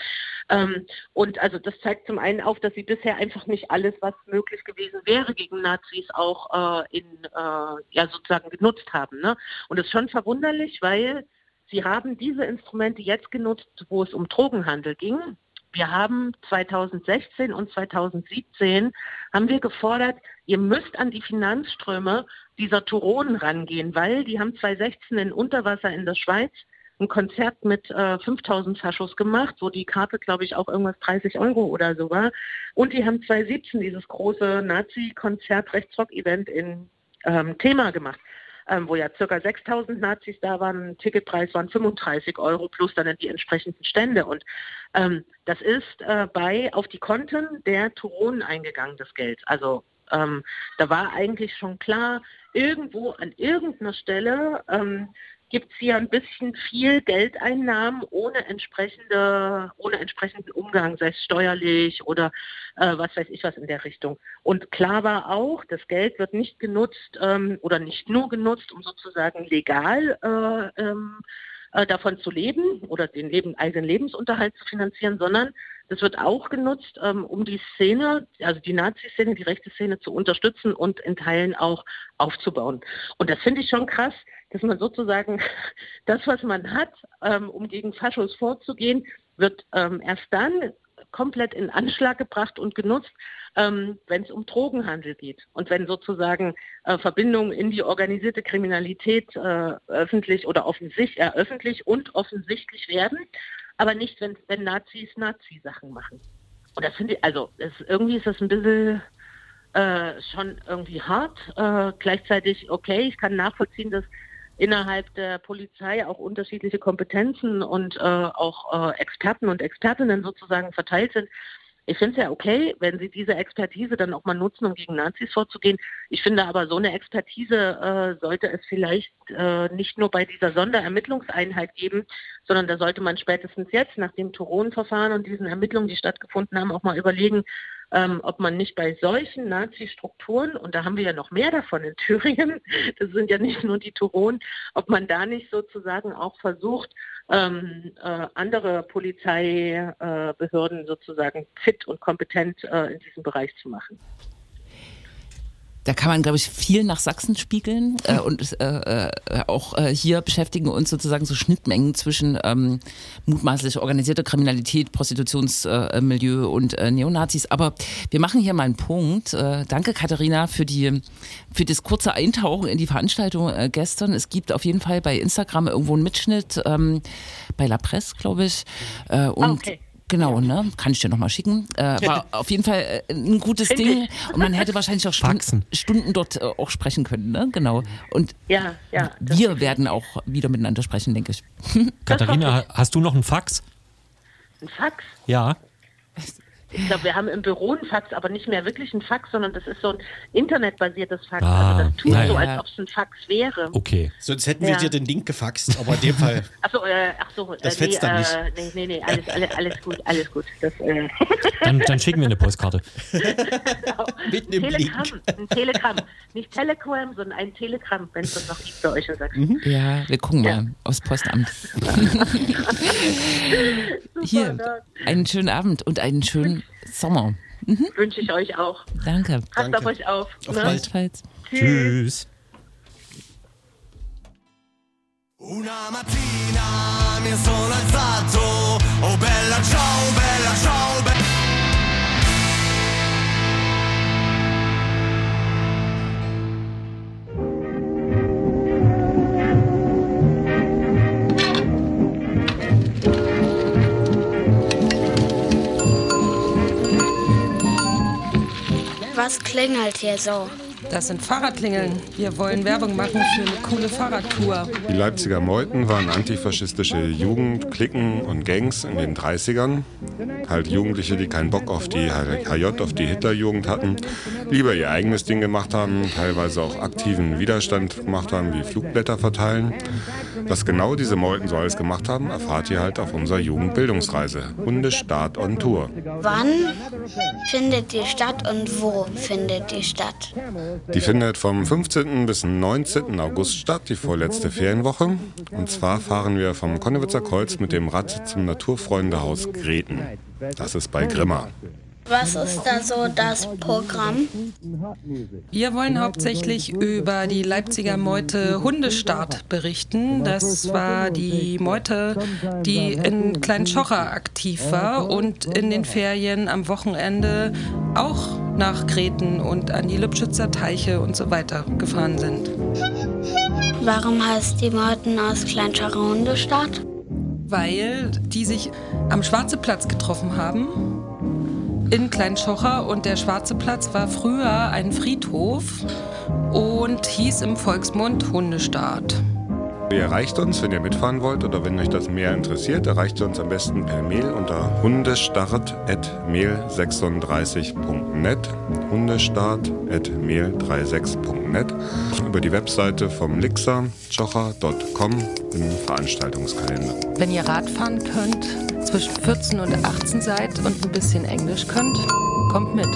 Ähm, und also das zeigt zum einen auf, dass sie bisher einfach nicht alles, was möglich gewesen wäre gegen Nazis, auch äh, in äh, ja sozusagen genutzt haben. Ne? Und das ist schon verwunderlich, weil sie haben diese Instrumente jetzt genutzt, wo es um Drogenhandel ging. Wir haben 2016 und 2017 haben wir gefordert, ihr müsst an die Finanzströme dieser Turonen rangehen, weil die haben 2016 in Unterwasser in der Schweiz ein Konzert mit äh, 5000 Faschos gemacht, wo die Karte, glaube ich, auch irgendwas 30 Euro oder so war. Und die haben 2017 dieses große Nazi-Konzert, Rechtsrock-Event in ähm, Thema gemacht ähm, wo ja circa 6000 Nazis da waren. Ticketpreis waren 35 Euro plus dann die entsprechenden Stände. Und ähm, das ist äh, bei auf die Konten der Turonen eingegangen, das Geld. Also ähm, da war eigentlich schon klar, irgendwo an irgendeiner Stelle ähm, gibt es hier ein bisschen viel Geldeinnahmen ohne entsprechende, ohne entsprechenden Umgang, sei es steuerlich oder äh, was weiß ich was in der Richtung. Und klar war auch, das Geld wird nicht genutzt ähm, oder nicht nur genutzt, um sozusagen legal äh, ähm, äh, davon zu leben oder den Leben, eigenen Lebensunterhalt zu finanzieren, sondern das wird auch genutzt, ähm, um die Szene, also die Nazi-Szene, die rechte Szene zu unterstützen und in Teilen auch aufzubauen. Und das finde ich schon krass, dass man sozusagen [LAUGHS] das, was man hat, ähm, um gegen Faschos vorzugehen, wird ähm, erst dann komplett in Anschlag gebracht und genutzt, ähm, wenn es um Drogenhandel geht und wenn sozusagen äh, Verbindungen in die organisierte Kriminalität äh, öffentlich oder offensichtlich, äh, öffentlich und offensichtlich werden, aber nicht, wenn, wenn Nazis Nazi-Sachen machen. Und das finde ich, also es, irgendwie ist das ein bisschen äh, schon irgendwie hart. Äh, gleichzeitig, okay, ich kann nachvollziehen, dass innerhalb der Polizei auch unterschiedliche Kompetenzen und äh, auch äh, Experten und Expertinnen sozusagen verteilt sind. Ich finde es ja okay, wenn Sie diese Expertise dann auch mal nutzen, um gegen Nazis vorzugehen. Ich finde aber, so eine Expertise äh, sollte es vielleicht äh, nicht nur bei dieser Sonderermittlungseinheit geben, sondern da sollte man spätestens jetzt nach dem Turon-Verfahren und diesen Ermittlungen, die stattgefunden haben, auch mal überlegen, ähm, ob man nicht bei solchen Nazi-Strukturen, und da haben wir ja noch mehr davon in Thüringen, [LAUGHS] das sind ja nicht nur die Turon, ob man da nicht sozusagen auch versucht, ähm, äh, andere Polizeibehörden Behörden sozusagen fit und kompetent äh, in diesem Bereich zu machen. Da kann man, glaube ich, viel nach Sachsen spiegeln äh, und äh, äh, auch äh, hier beschäftigen uns sozusagen so Schnittmengen zwischen ähm, mutmaßlich organisierter Kriminalität, Prostitutionsmilieu äh, und äh, Neonazis. Aber wir machen hier mal einen Punkt. Äh, danke, Katharina, für die für das kurze Eintauchen in die Veranstaltung äh, gestern. Es gibt auf jeden Fall bei Instagram irgendwo einen Mitschnitt ähm, bei La Presse, glaube ich. Äh, und okay. Genau, ne? Kann ich dir nochmal schicken. Äh, war auf jeden Fall äh, ein gutes Ding. Und man hätte wahrscheinlich auch Stunden. Stunden dort äh, auch sprechen können, ne? Genau. Und Ja, ja. wir werden auch wieder miteinander sprechen, denke ich. [LAUGHS] Katharina, hast du noch einen Fax? Ein Fax. Ja. Ich glaube, wir haben im Büro einen Fax, aber nicht mehr wirklich ein Fax, sondern das ist so ein internetbasiertes Fax. Ah, also das tut ja, so, ja. als ob es ein Fax wäre. Okay. Sonst hätten wir Ja. dir den Link gefaxt, aber in dem Fall. [LAUGHS] Achso, äh, ach so, äh, Das nee, fetzt dann äh, nee, nee, nee, alles, alles, alles gut, alles gut. Das, äh, [LAUGHS] Dann, dann schicken wir eine Postkarte. Mitten im Telegramm, Link. ein Telegramm. Nicht Telegram, sondern ein Telegramm, wenn es das noch gibt bei euch in Sachsen. Mhm. Ja, wir gucken mal aufs Postamt. [LAUGHS] Hier, ne? einen schönen Abend und einen schönen Sommer. Wünsche ich euch auch. Danke. Passt Danke. auf euch auf. Auf ne? bald. Gleichfalls. Tschüss. Una mattina mi sono alzato, oh bella ciao, bella ciao, bella... Was klingelt hier so? Das sind Fahrradklingeln. Wir wollen Werbung machen für eine coole Fahrradtour. Die Leipziger Meuten waren antifaschistische Jugendklicken und Gangs in den 30ern. Halt Jugendliche, die keinen Bock auf die HJ, auf die Hitlerjugend hatten, lieber ihr eigenes Ding gemacht haben, teilweise auch aktiven Widerstand gemacht haben, wie Flugblätter verteilen. Was genau diese Meuten so alles gemacht haben, erfahrt ihr halt auf unserer Jugendbildungsreise. Hundestart on Tour. Wann findet die statt und wo findet die statt? Die findet vom 15. bis 19. August statt, die vorletzte Ferienwoche. Und zwar fahren wir vom Konnewitzer Kreuz mit dem Rad zum Naturfreundehaus Greten. Das ist bei Grimma. Was ist da so das Programm? Wir wollen hauptsächlich über die Leipziger Meute Hundestart berichten. Das war die Meute, die in Kleinschocher aktiv war und in den Ferien am Wochenende auch nach Greten und an die Lübschützer Teiche und so weiter gefahren sind. Warum heißt die Meuten aus Kleinschacher Hundestadt? weil die sich am Schwarze Platz getroffen haben. In Kleinschocher und der Schwarze Platz war früher ein Friedhof und hieß im Volksmund Hundestart. Ihr erreicht uns, wenn ihr mitfahren wollt oder wenn euch das mehr interessiert, erreicht ihr uns am besten per Mail unter hundestart.mail36.net hundestart.mail36.net über die Webseite vom Lixer chocher.com im Veranstaltungskalender. Wenn ihr Radfahren könnt, zwischen 14 und 18 seid und ein bisschen Englisch könnt, kommt mit.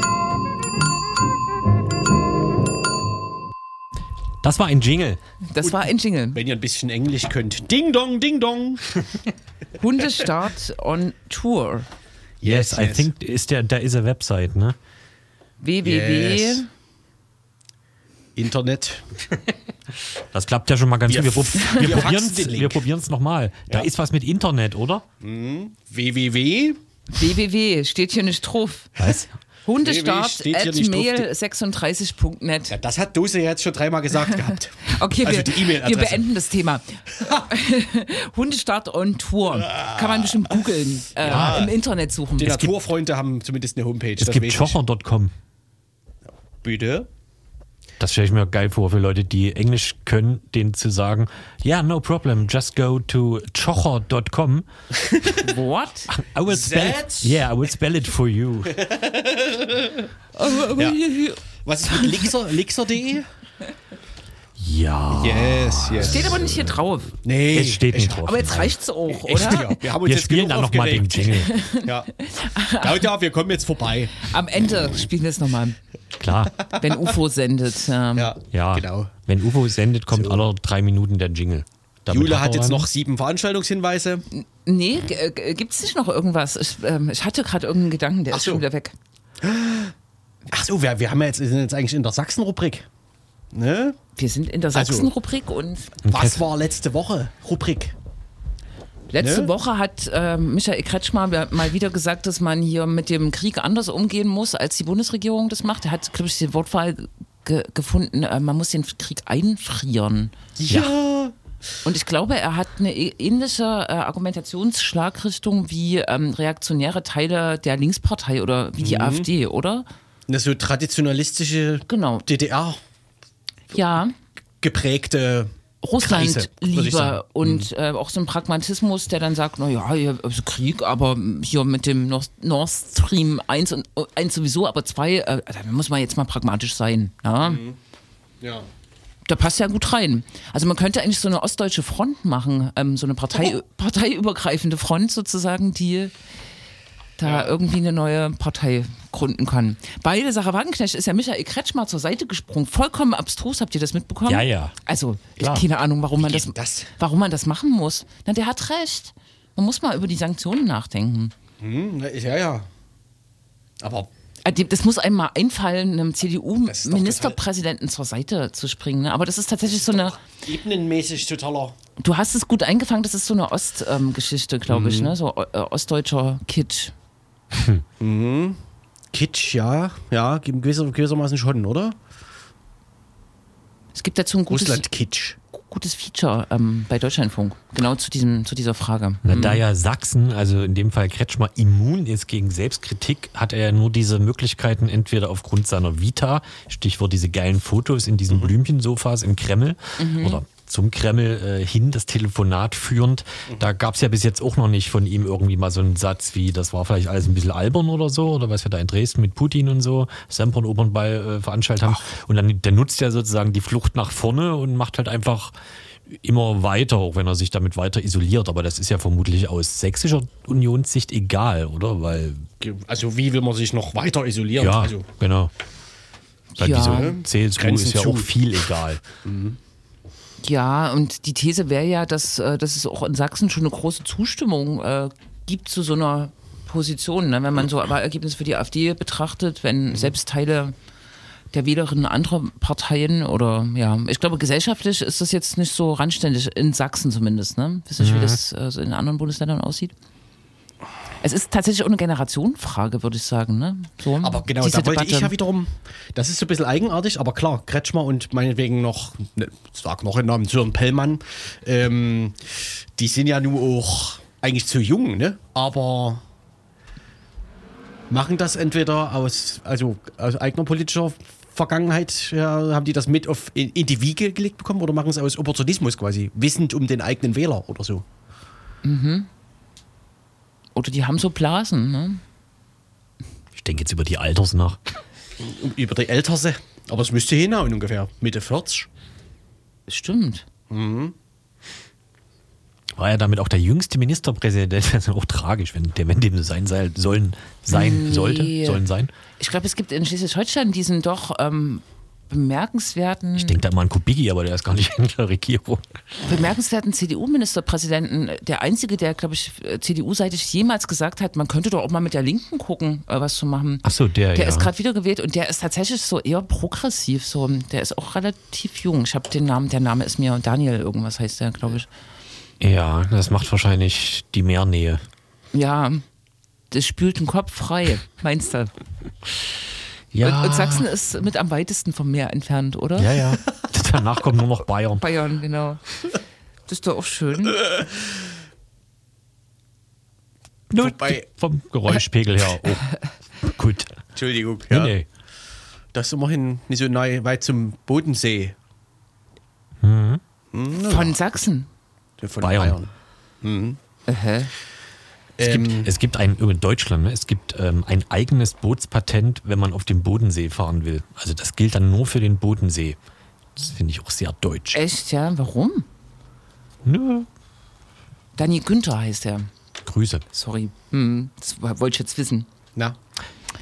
Das war ein Jingle. Das war ein Jingle. Wenn ihr ein bisschen Englisch könnt. Ding dong, ding dong. [LAUGHS] Hundestart on Tour. Yes, I think ist der, da ist eine Website, ne? www. Yes. Internet. [LAUGHS] Das klappt ja schon mal ganz Wir gut. Wir, prob- [LAUGHS] wir wir probieren es nochmal. Da Ja. ist was mit Internet, oder? www. www. Steht hier nicht drauf. Was? Hundestart steht hier at nicht drauf. mail36.net. Ja, das hat Dose ja jetzt schon dreimal gesagt gehabt. [LAUGHS] Okay, Also wir, die wir beenden das Thema. [LAUGHS] Hundestart on Tour. Kann man bestimmt googeln, äh, im Internet suchen. Die Naturfreunde haben zumindest eine Homepage. Es das gibt chocher.com. Bitte. Das stelle ich mir geil vor für Leute, die Englisch können, denen zu sagen, ja, yeah, no problem, just go to chocher.com. [LAUGHS] What? I will spell That? Yeah, I will spell it for you. [LAUGHS] Ja. Was ist mit Lixer, Lixer.de? [LAUGHS] Ja. Yes, yes. Steht aber nicht hier drauf. Nee, Es steht nicht ich- drauf. Aber jetzt reicht's auch, Echt, oder? ja. Wir haben uns Wir jetzt spielen dann nochmal den. Jingle. Ja. Claudia, wir kommen jetzt vorbei. Am Ende spielen wir es nochmal, Klar. wenn UFO sendet. Ähm, Ja, Ja. genau. Wenn UFO sendet, kommt alle drei Minuten der Jingle. Damit Jule hat jetzt noch sieben Veranstaltungshinweise. Nee, äh, g- gibt's nicht noch irgendwas? Ich, ähm, ich hatte gerade irgendeinen Gedanken, der Ach ist so. schon wieder weg. Ach so, wir, wir haben ja jetzt, sind jetzt eigentlich in der Sachsen-Rubrik. Ne? Wir sind in der Also- Sachsen-Rubrik und Was war letzte Woche? Rubrik. letzte Ne? Woche hat ähm, Michael Kretschmer mal- wieder gesagt, dass man hier mit dem Krieg anders umgehen muss, als die Bundesregierung das macht. Er hat, glaube ich, die Wortwahl ge gefunden, äh, man muss den Krieg einfrieren. Ja. Und ich glaube, er hat eine ä- ähnliche äh, Argumentationsschlagrichtung wie ähm, reaktionäre Teile der Linkspartei oder wie die Mhm. AfD, oder? Eine so traditionalistische Genau. DDR Ja. geprägte Russland lieber sagen. Mhm. und äh, auch so ein Pragmatismus, der dann sagt, naja, hier also Krieg, aber hier mit dem Nord Nord Stream 1 und äh, 1 sowieso, aber 2, äh, da muss man jetzt mal pragmatisch sein. Ja? Mhm. Ja. Da passt ja gut rein. Also man könnte eigentlich so eine ostdeutsche Front machen, ähm, so eine Partei, parteiübergreifende Front sozusagen, die da irgendwie eine neue Partei gründen kann. Bei der Sarah Wagenknecht ist ja Michael Kretschmer zur Seite gesprungen. Vollkommen abstrus, habt ihr das mitbekommen? Ja, ja. Also, ich Klar. keine Ahnung, warum man das, das? warum man das machen muss. Na, der hat recht. Man muss mal über die Sanktionen nachdenken. Hm, ja, ja. Aber die- Das muss einem mal einfallen, einem Das ist CDU-Ministerpräsidenten zur Seite zu springen. Ne? Aber das ist tatsächlich so eine, ebenenmäßig totaler. du hast es gut eingefangen, das ist so eine Ostgeschichte, glaube Mhm. ich, ne? so äh, ostdeutscher Kitsch. Kitsch, ja. Ja, gewisser, gewissermaßen schon, oder? Es gibt dazu ein gutes, Russland-Kitsch. gutes Feature ähm, bei Deutschlandfunk, genau zu, diesem, zu dieser Frage. Na, da ja Sachsen, also in dem Fall Kretschmer, immun ist gegen Selbstkritik, hat er ja nur diese Möglichkeiten entweder aufgrund seiner Vita, Stichwort diese geilen Fotos in diesen Blümchensofas im Kreml oder zum Kreml äh, hin, das Telefonat führend. Da gab es ja bis jetzt auch noch nicht von ihm irgendwie mal so einen Satz wie, das war vielleicht alles ein bisschen albern oder so, oder was wir da in Dresden mit Putin und so, Semper und Opernball äh, veranstaltet haben. Und dann der nutzt ja sozusagen die Flucht nach vorne und macht halt einfach immer weiter, auch wenn er sich damit weiter isoliert. Aber das ist ja vermutlich aus sächsischer Unionssicht egal, oder? Weil, Also, wie will man sich noch weiter isolieren? ja, Also, genau. Weil Ja. diese CSU Grenzen ist ja zu. auch viel egal. Ja, und die These wäre ja, dass, äh, dass es auch in Sachsen schon eine große Zustimmung äh, gibt zu so einer Position. Ne? Wenn man so Wahlergebnisse für die AfD betrachtet, wenn selbst Teile der Wählerinnen anderer Parteien oder ja, ich glaube, gesellschaftlich ist das jetzt nicht so randständig, in Sachsen zumindest. Ne? Wisst ihr, wie das äh, so in anderen Bundesländern aussieht? Es ist tatsächlich auch eine Generationenfrage, würde ich sagen. Ne? So, aber genau, da wollte ich Debatte. ja wiederum, das ist so ein bisschen eigenartig, aber klar, Kretschmer und meinetwegen noch, ne, sag noch den Namen, Sören Pellmann, ähm, die sind ja nun auch eigentlich zu jung, ne? Aber machen das entweder aus, also aus eigener politischer Vergangenheit, ja, haben die das mit auf, in, in die Wiege gelegt bekommen oder machen es aus Opportunismus quasi, wissend um den eigenen Wähler oder so? Oder die haben so Blasen. Ne? Ich denke jetzt über die Alters nach. Über die Älterse. Aber es müsste hinhauen ungefähr, Mitte 40. Stimmt. War ja damit auch der jüngste Ministerpräsident. Das ist ja auch tragisch, wenn, der, wenn dem so sein sei- sollen, sein Nee. sollte, sollen sein. Ich glaube, es gibt in Schleswig-Holstein diesen doch ähm, bemerkenswerten, Ich denke da mal an Kubicki, aber der ist gar nicht in der Regierung. bemerkenswerten CDU-Ministerpräsidenten. Der einzige, der, glaube ich, CDU-seitig jemals gesagt hat, man könnte doch auch mal mit der Linken gucken, äh, was zu machen. Ach so, der, Der ja. ist gerade wiedergewählt und der ist tatsächlich so eher progressiv. So. Der ist auch relativ jung. Ich habe den Namen, der Name ist mir Daniel, irgendwas heißt der, glaube ich. Ja, das macht wahrscheinlich die Meernähe. Ja, das spült den Kopf frei, meinst du? [LAUGHS] Ja, Und, und Sachsen ist mit am weitesten vom Meer entfernt, oder? ja, ja. Danach kommt nur noch Bayern. [LAUGHS] Bayern, genau. Das ist doch auch schön. Nur Wobei- vom Geräuschpegel her. Oh. [LAUGHS] Gut. Entschuldigung. Nee, Ja. nee. Das ist immerhin nicht so nahe, weit zum Bodensee. Von Sachsen. Von Bayern. Bayern. Aha. Es Ähm, gibt, es gibt ein, in Deutschland, ne, es gibt ähm, ein eigenes Bootspatent, wenn man auf dem Bodensee fahren will. Also das gilt dann nur für den Bodensee. Das finde ich auch sehr deutsch. Echt, ja? Warum? Nö. Dani Günther heißt er. Grüße. Sorry. Hm, das wollte ich jetzt wissen. Na,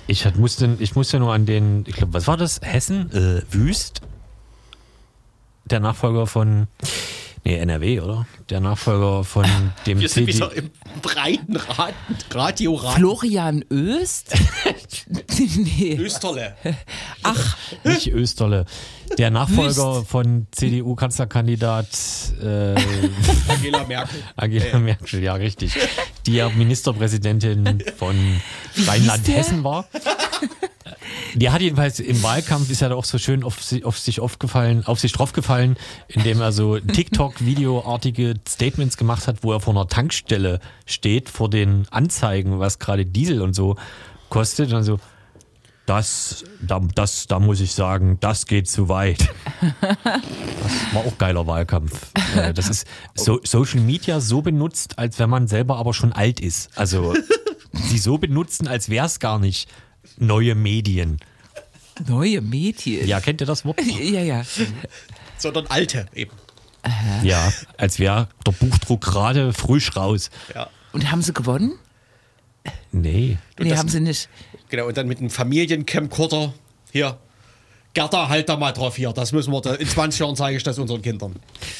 Ich hat- musste, ich musste nur an den, ich glaube, was war das? Hessen? Äh, Wüst? Der Nachfolger von, nee, NRW, oder? Der Nachfolger von [LAUGHS] dem wir sind CD. wieder im breiten Rad Radiorat. Florian Öst? [LAUGHS] [LAUGHS] nee. Österle. [LAUGHS] Nicht Österle. Der Nachfolger von CDU-Kanzlerkandidat äh, Angela Merkel. [LAUGHS] Angela Merkel, ja, richtig. Die ja Ministerpräsidentin von Rheinland-Hessen war. Die hat jedenfalls im Wahlkampf, ist ja auch so schön auf, si- auf sich aufgefallen, auf sich draufgefallen, indem er so TikTok-Videoartige Statements gemacht hat, wo er vor einer Tankstelle steht, vor den Anzeigen, was gerade Diesel und so kostet. Und dann so, das, da, das, da muss ich sagen, das geht zu weit. Das war auch geiler Wahlkampf. Äh, Das ist so, Social Media so benutzt, als wenn man selber aber schon alt ist. Also sie so benutzen, als wäre es gar nicht neue Medien. Neue Medien. Ja, kennt ihr das Wort? [LAUGHS] Ja, ja. Sondern alte eben. Ja, als wäre der Buchdruck gerade frisch raus. Ja. Und haben sie gewonnen? Nee. nee, das- haben sie nicht. Genau, und dann mit einem Familiencamcorder. Hier. Gerda, halt da mal drauf hier. Das müssen wir, da, in 20 Jahren zeige ich das unseren Kindern.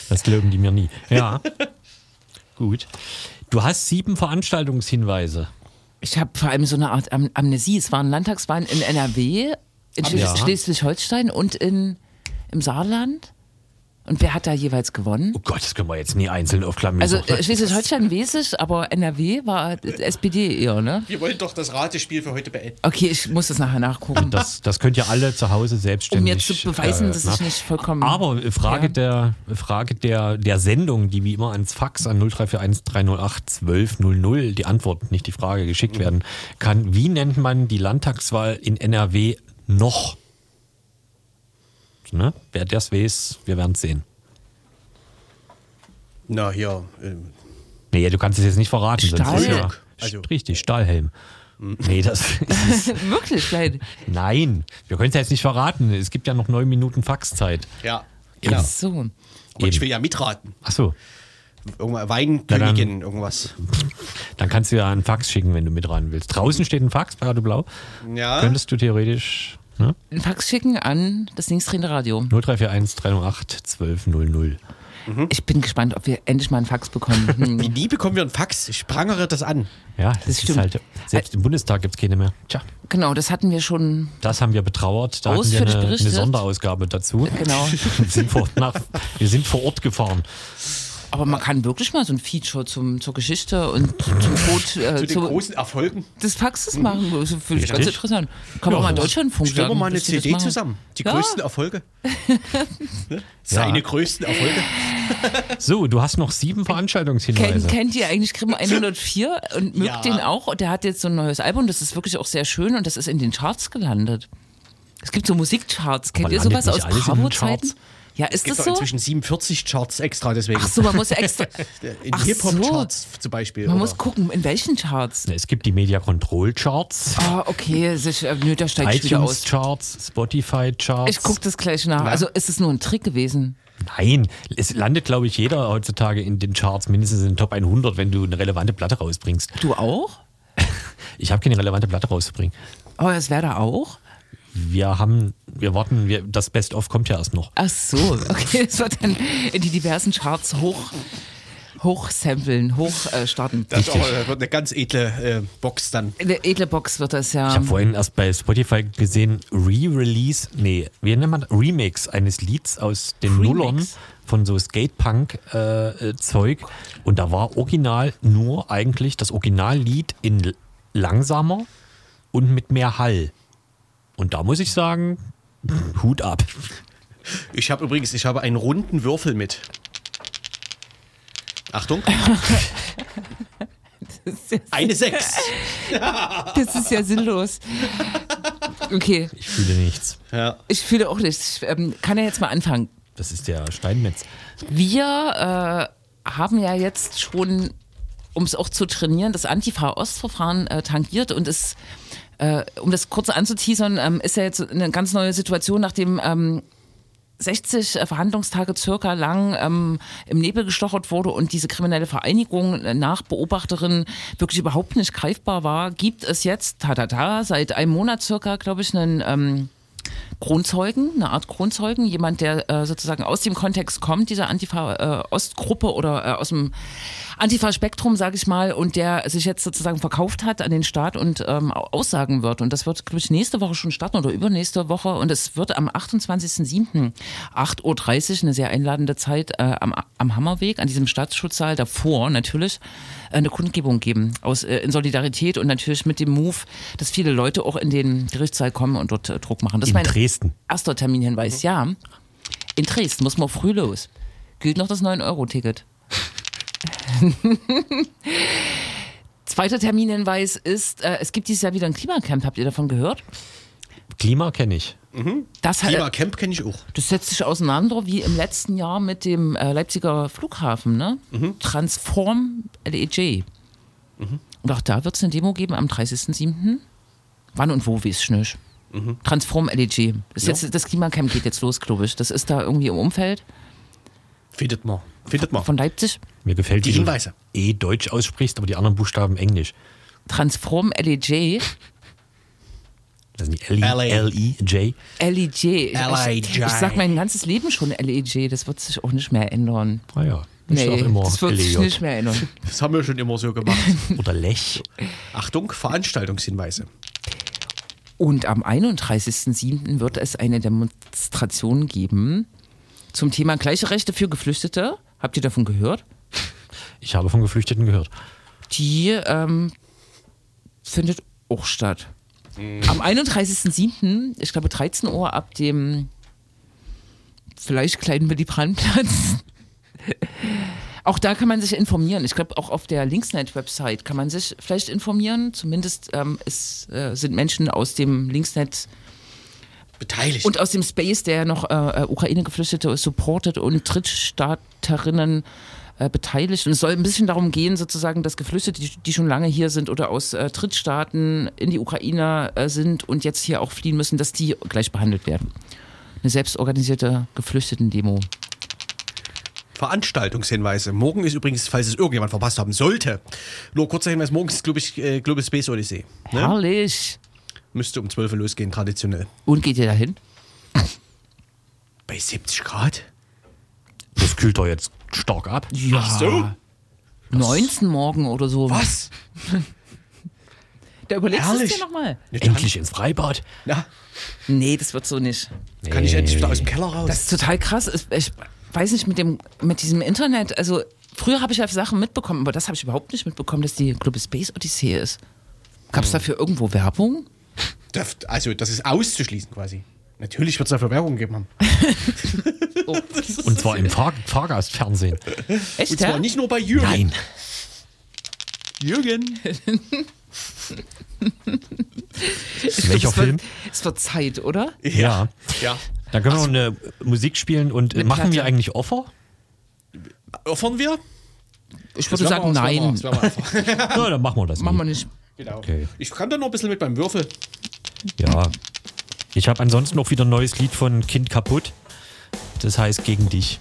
Das glauben die mir nie. Ja. [LAUGHS] Gut. Du hast sieben Veranstaltungshinweise. Ich habe vor allem so eine Art Am Amnesie. Es waren Landtagswahlen in NRW, in Schleswig- Ja. Schleswig-Holstein und in, im Saarland. Und wer hat da jeweils gewonnen? Oh Gott, das können wir jetzt nie einzeln aufklappen. Also Schleswig-Holstein weiß ich, aber NRW war SPD eher, ne? Wir wollen doch das Ratespiel für heute beenden. Okay, ich muss das nachher nachgucken. Das, das könnt ihr alle zu Hause um selbstständig. mir zu beweisen, äh, dass ich nicht vollkommen. Aber äh, Frage, Ja. der, Frage der, der Sendung, die wie immer ans Fax an 0341 308 1200, die Antwort, nicht die Frage, geschickt werden kann. Wie nennt man die Landtagswahl in NRW noch? Ne? Wer das weiß, wir werden es sehen. Na, hier. Ähm, Nee, du kannst es jetzt nicht verraten. ist ja, Stahlhelm. Also- richtig, Stahlhelm. Nee, das [LAUGHS] ist, Wirklich, nein. nein, wir können es ja jetzt nicht verraten. Es gibt ja noch neun Minuten Faxzeit. ja. Genau. Genau. So. Aber ich Eben. will ja mitraten. Ach so, Weinkönigin, irgendwas. dann kannst du ja einen Fax schicken, wenn du mit ran willst. Draußen steht ein Fax bei Radio Blau. Ja. Könntest du theoretisch ne? Einen Fax schicken an das linksdrehende Radio. 0341 308 1200. Ich bin gespannt, ob wir endlich mal einen Fax bekommen. [LAUGHS] Hm. Wie nie bekommen wir einen Fax? Ich prangere das an. Ja, das, ist stimmt. halt. Selbst im Bundestag gibt es keine mehr. Tja, Genau, das hatten wir schon. das haben wir betrauert. Da hatten wir eine, eine. Sonderausgabe dazu. Genau. Wir sind, vor, nach, wir sind vor Ort gefahren. Aber man kann wirklich mal so ein Feature zum, zur Geschichte und zum Tod äh, Zu den zu- großen Erfolgen. des Faxes machen. Das finde ich ganz interessant. Kann man Ja, mal in das- Deutschlandfunk Stellen wir mal eine CD zusammen. Die Ja. größten Erfolge. [LAUGHS] ne? Seine Ja. größten Erfolge. [LAUGHS] So, du hast noch sieben Veranstaltungshinweise. Kennt, kennt ihr eigentlich Grimm [LAUGHS] 104 und mögt Ja. den auch? Und der hat jetzt so ein neues Album, das ist wirklich auch sehr schön und das ist in den Charts gelandet. Es gibt so Musikcharts. Kennt Aber ihr sowas aus Bravo-Zeiten? Ja, ist gibt das doch so? inzwischen 47 Charts extra deswegen. Ach so, man muss extra. [LAUGHS] In Hip-Hop-Charts zum Beispiel. Man oder? muss gucken, in welchen Charts. Es gibt die Media Control Charts, Ah, okay, sich, äh, nö, da steigt ich wieder iTunes aus. Charts, Spotify Charts. Ich gucke das gleich nach. Also ist es nur ein Trick gewesen? Nein, es landet, glaube ich, jeder heutzutage in den Charts mindestens in den Top 100, wenn du eine relevante Platte rausbringst. Du auch? [LAUGHS] Ich habe keine relevante Platte rauszubringen. Aber es wäre da auch? Wir haben, wir warten, wir, das Best-of kommt ja erst noch. Ach so, okay, das wird dann in die diversen Charts hoch, hochsamplen, hochstarten. Äh, starten. Das ist auch, äh, wird eine ganz edle äh, Box dann. Eine edle Box wird das ja. Ich habe vorhin erst bei Spotify gesehen, Re-Release, nee, wie nennt man das? Remix eines Lieds aus den Remix? Nullern von so Skatepunk-Zeug. Und da war original nur eigentlich das Originallied in langsamer und mit mehr Hall. Und da muss ich sagen, Hut ab. Ich habe übrigens, ich habe einen runden Würfel mit. Achtung. [LAUGHS] Das ist ja, Eine 6. das ist ja sinnlos. Okay, Ich fühle nichts. Ja. ich fühle auch nichts. Ich ähm, kann ja jetzt mal anfangen. Das ist der Steinmetz. Wir äh, haben ja jetzt schon, um es auch zu trainieren, das Antifa-Ostverfahren äh, tangiert und es, äh, um das kurz anzuteasern, ähm, ist ja jetzt eine ganz neue Situation, nachdem ähm, 60 Verhandlungstage circa lang ähm, im Nebel gestochert wurde und diese kriminelle Vereinigung äh, nach Beobachterin wirklich überhaupt nicht greifbar war, gibt es jetzt, ta, ta, ta seit einem Monat circa, glaube ich, einen ähm, Kronzeugen, eine Art Kronzeugen, jemand, der äh, sozusagen aus dem Kontext kommt, dieser Antifa-Ostgruppe oder äh, aus dem Antifa-Spektrum, sage ich mal, und der sich jetzt sozusagen verkauft hat an den Staat und ähm, aussagen wird. Und das wird, glaube ich, nächste Woche schon starten oder übernächste Woche. Und es wird am 28.07. 8.30 Uhr, eine sehr einladende Zeit, äh, am, am Hammerweg, an diesem Staatsschutzsaal davor natürlich, äh, eine Kundgebung geben. Aus, äh, in Solidarität und natürlich mit dem Move, dass viele Leute auch in den Gerichtssaal kommen und dort äh, Druck machen. Das In ist Dresden. erster Terminhinweis, ja. In Dresden muss man früh los. Gilt noch das 9-Euro-Ticket. [LAUGHS] Zweiter Terminhinweis ist, äh, es gibt dieses Jahr wieder ein Klimacamp. Habt ihr davon gehört? Klima kenne ich. Das, hat, Klimacamp kenne ich auch. das setzt sich auseinander wie im letzten Jahr mit dem äh, Leipziger Flughafen, ne? Transform LEJ. Und auch da wird es eine Demo geben am 30.07. Wann und wo, weiß ich nicht. Transform LEJ. Das, ist jetzt, das Klimacamp geht jetzt los, glaube ich. Das ist da irgendwie im Umfeld Findet man. Findet man. von Leipzig. Mir gefällt, Die Hinweise. E Deutsch aussprichst, aber die anderen Buchstaben Englisch. Transform LEJ. Das sind die. L-I-J. LEJ. Ich, LEJ. ich, ich sag mein ganzes Leben schon LEJ. Das wird sich auch nicht mehr ändern. Ah ja. Ist Nee, auch immer das wird sich LEJ. nicht mehr ändern. Das haben wir schon immer so gemacht. Oder Lech. Achtung, Veranstaltungshinweise. Und am 31.07. wird es eine Demonstration geben zum Thema gleiche Rechte für Geflüchtete. Habt ihr davon gehört? Ich habe von Geflüchteten gehört. Die ähm, findet auch statt. Am 31.07., ich glaube 13 Uhr ab dem vielleicht kleinen Willy Brandt-Platz. Auch da kann man sich informieren. Ich glaube, auch auf der Linksnet-Website kann man sich vielleicht informieren. Zumindest ähm, es, äh, sind Menschen aus dem Linksnet Beteiligt. und aus dem Space, der noch äh, äh, Ukraine-Geflüchtete supportet und Drittstaaterinnen äh, beteiligt. Und es soll ein bisschen darum gehen, sozusagen, dass Geflüchtete, die, die schon lange hier sind oder aus äh, Drittstaaten in die Ukraine äh, sind und jetzt hier auch fliehen müssen, dass die gleich behandelt werden. Eine selbstorganisierte Geflüchteten-Demo. Veranstaltungshinweise. Morgen ist übrigens, falls es irgendjemand verpasst haben sollte, nur kurzer Hinweis, morgen ist, glaube ich, äh, Global Space Odyssey. Ne? Herrlich. Müsste um 12 Uhr losgehen, traditionell. Und geht ihr dahin? Bei 70 Grad? Das kühlt doch jetzt stark ab. Ja. Ach so? 19 morgen oder so. Was? Da überlegst du es Herrlich. dir nochmal. Endlich ins Freibad. Na, Nee, das wird so nicht. kann ich endlich wieder aus dem Keller raus? Das ist total krass. Ich, ich weiß nicht, mit, dem, mit diesem Internet, also früher habe ich ja Sachen mitbekommen, aber das habe ich überhaupt nicht mitbekommen, dass die Global Space Odyssee ist. Gab es dafür irgendwo Werbung? Also, das ist auszuschließen quasi. Natürlich wird es dafür Werbung geben haben. [LAUGHS] Und zwar im Fahr Fahrgastfernsehen. Echt, Und zwar ja? nicht nur bei Jürgen. Nein. Jürgen. Welcher es Film? Wird, es wird Zeit, oder? Ja. Ja. Dann können wir noch eine Musik spielen und äh, machen wir Platte. eigentlich Offer? Offern wir? Ich würde sagen, wir- nein. wir- wir einfach. [LAUGHS] Ja, dann machen wir das. Machen wir nicht. Genau. Okay. Ich kann da noch ein bisschen mit beim Würfel. Ja. Ich habe ansonsten noch wieder ein neues Lied von Kind kaputt. Das heißt gegen dich.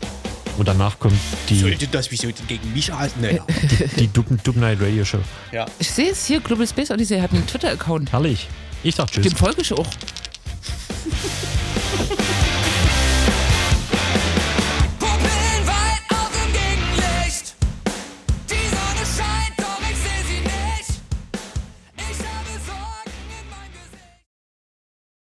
Und danach kommt die, Sollte das wieso denn gegen mich halten? Naja. die Dub, Dub Night Radio Show. ja. Ich sehe es hier, Global Space Odyssey hat einen Twitter-Account. Herrlich. Ich sag Tschüss. Dem folge ich auch. Thank [LAUGHS] you.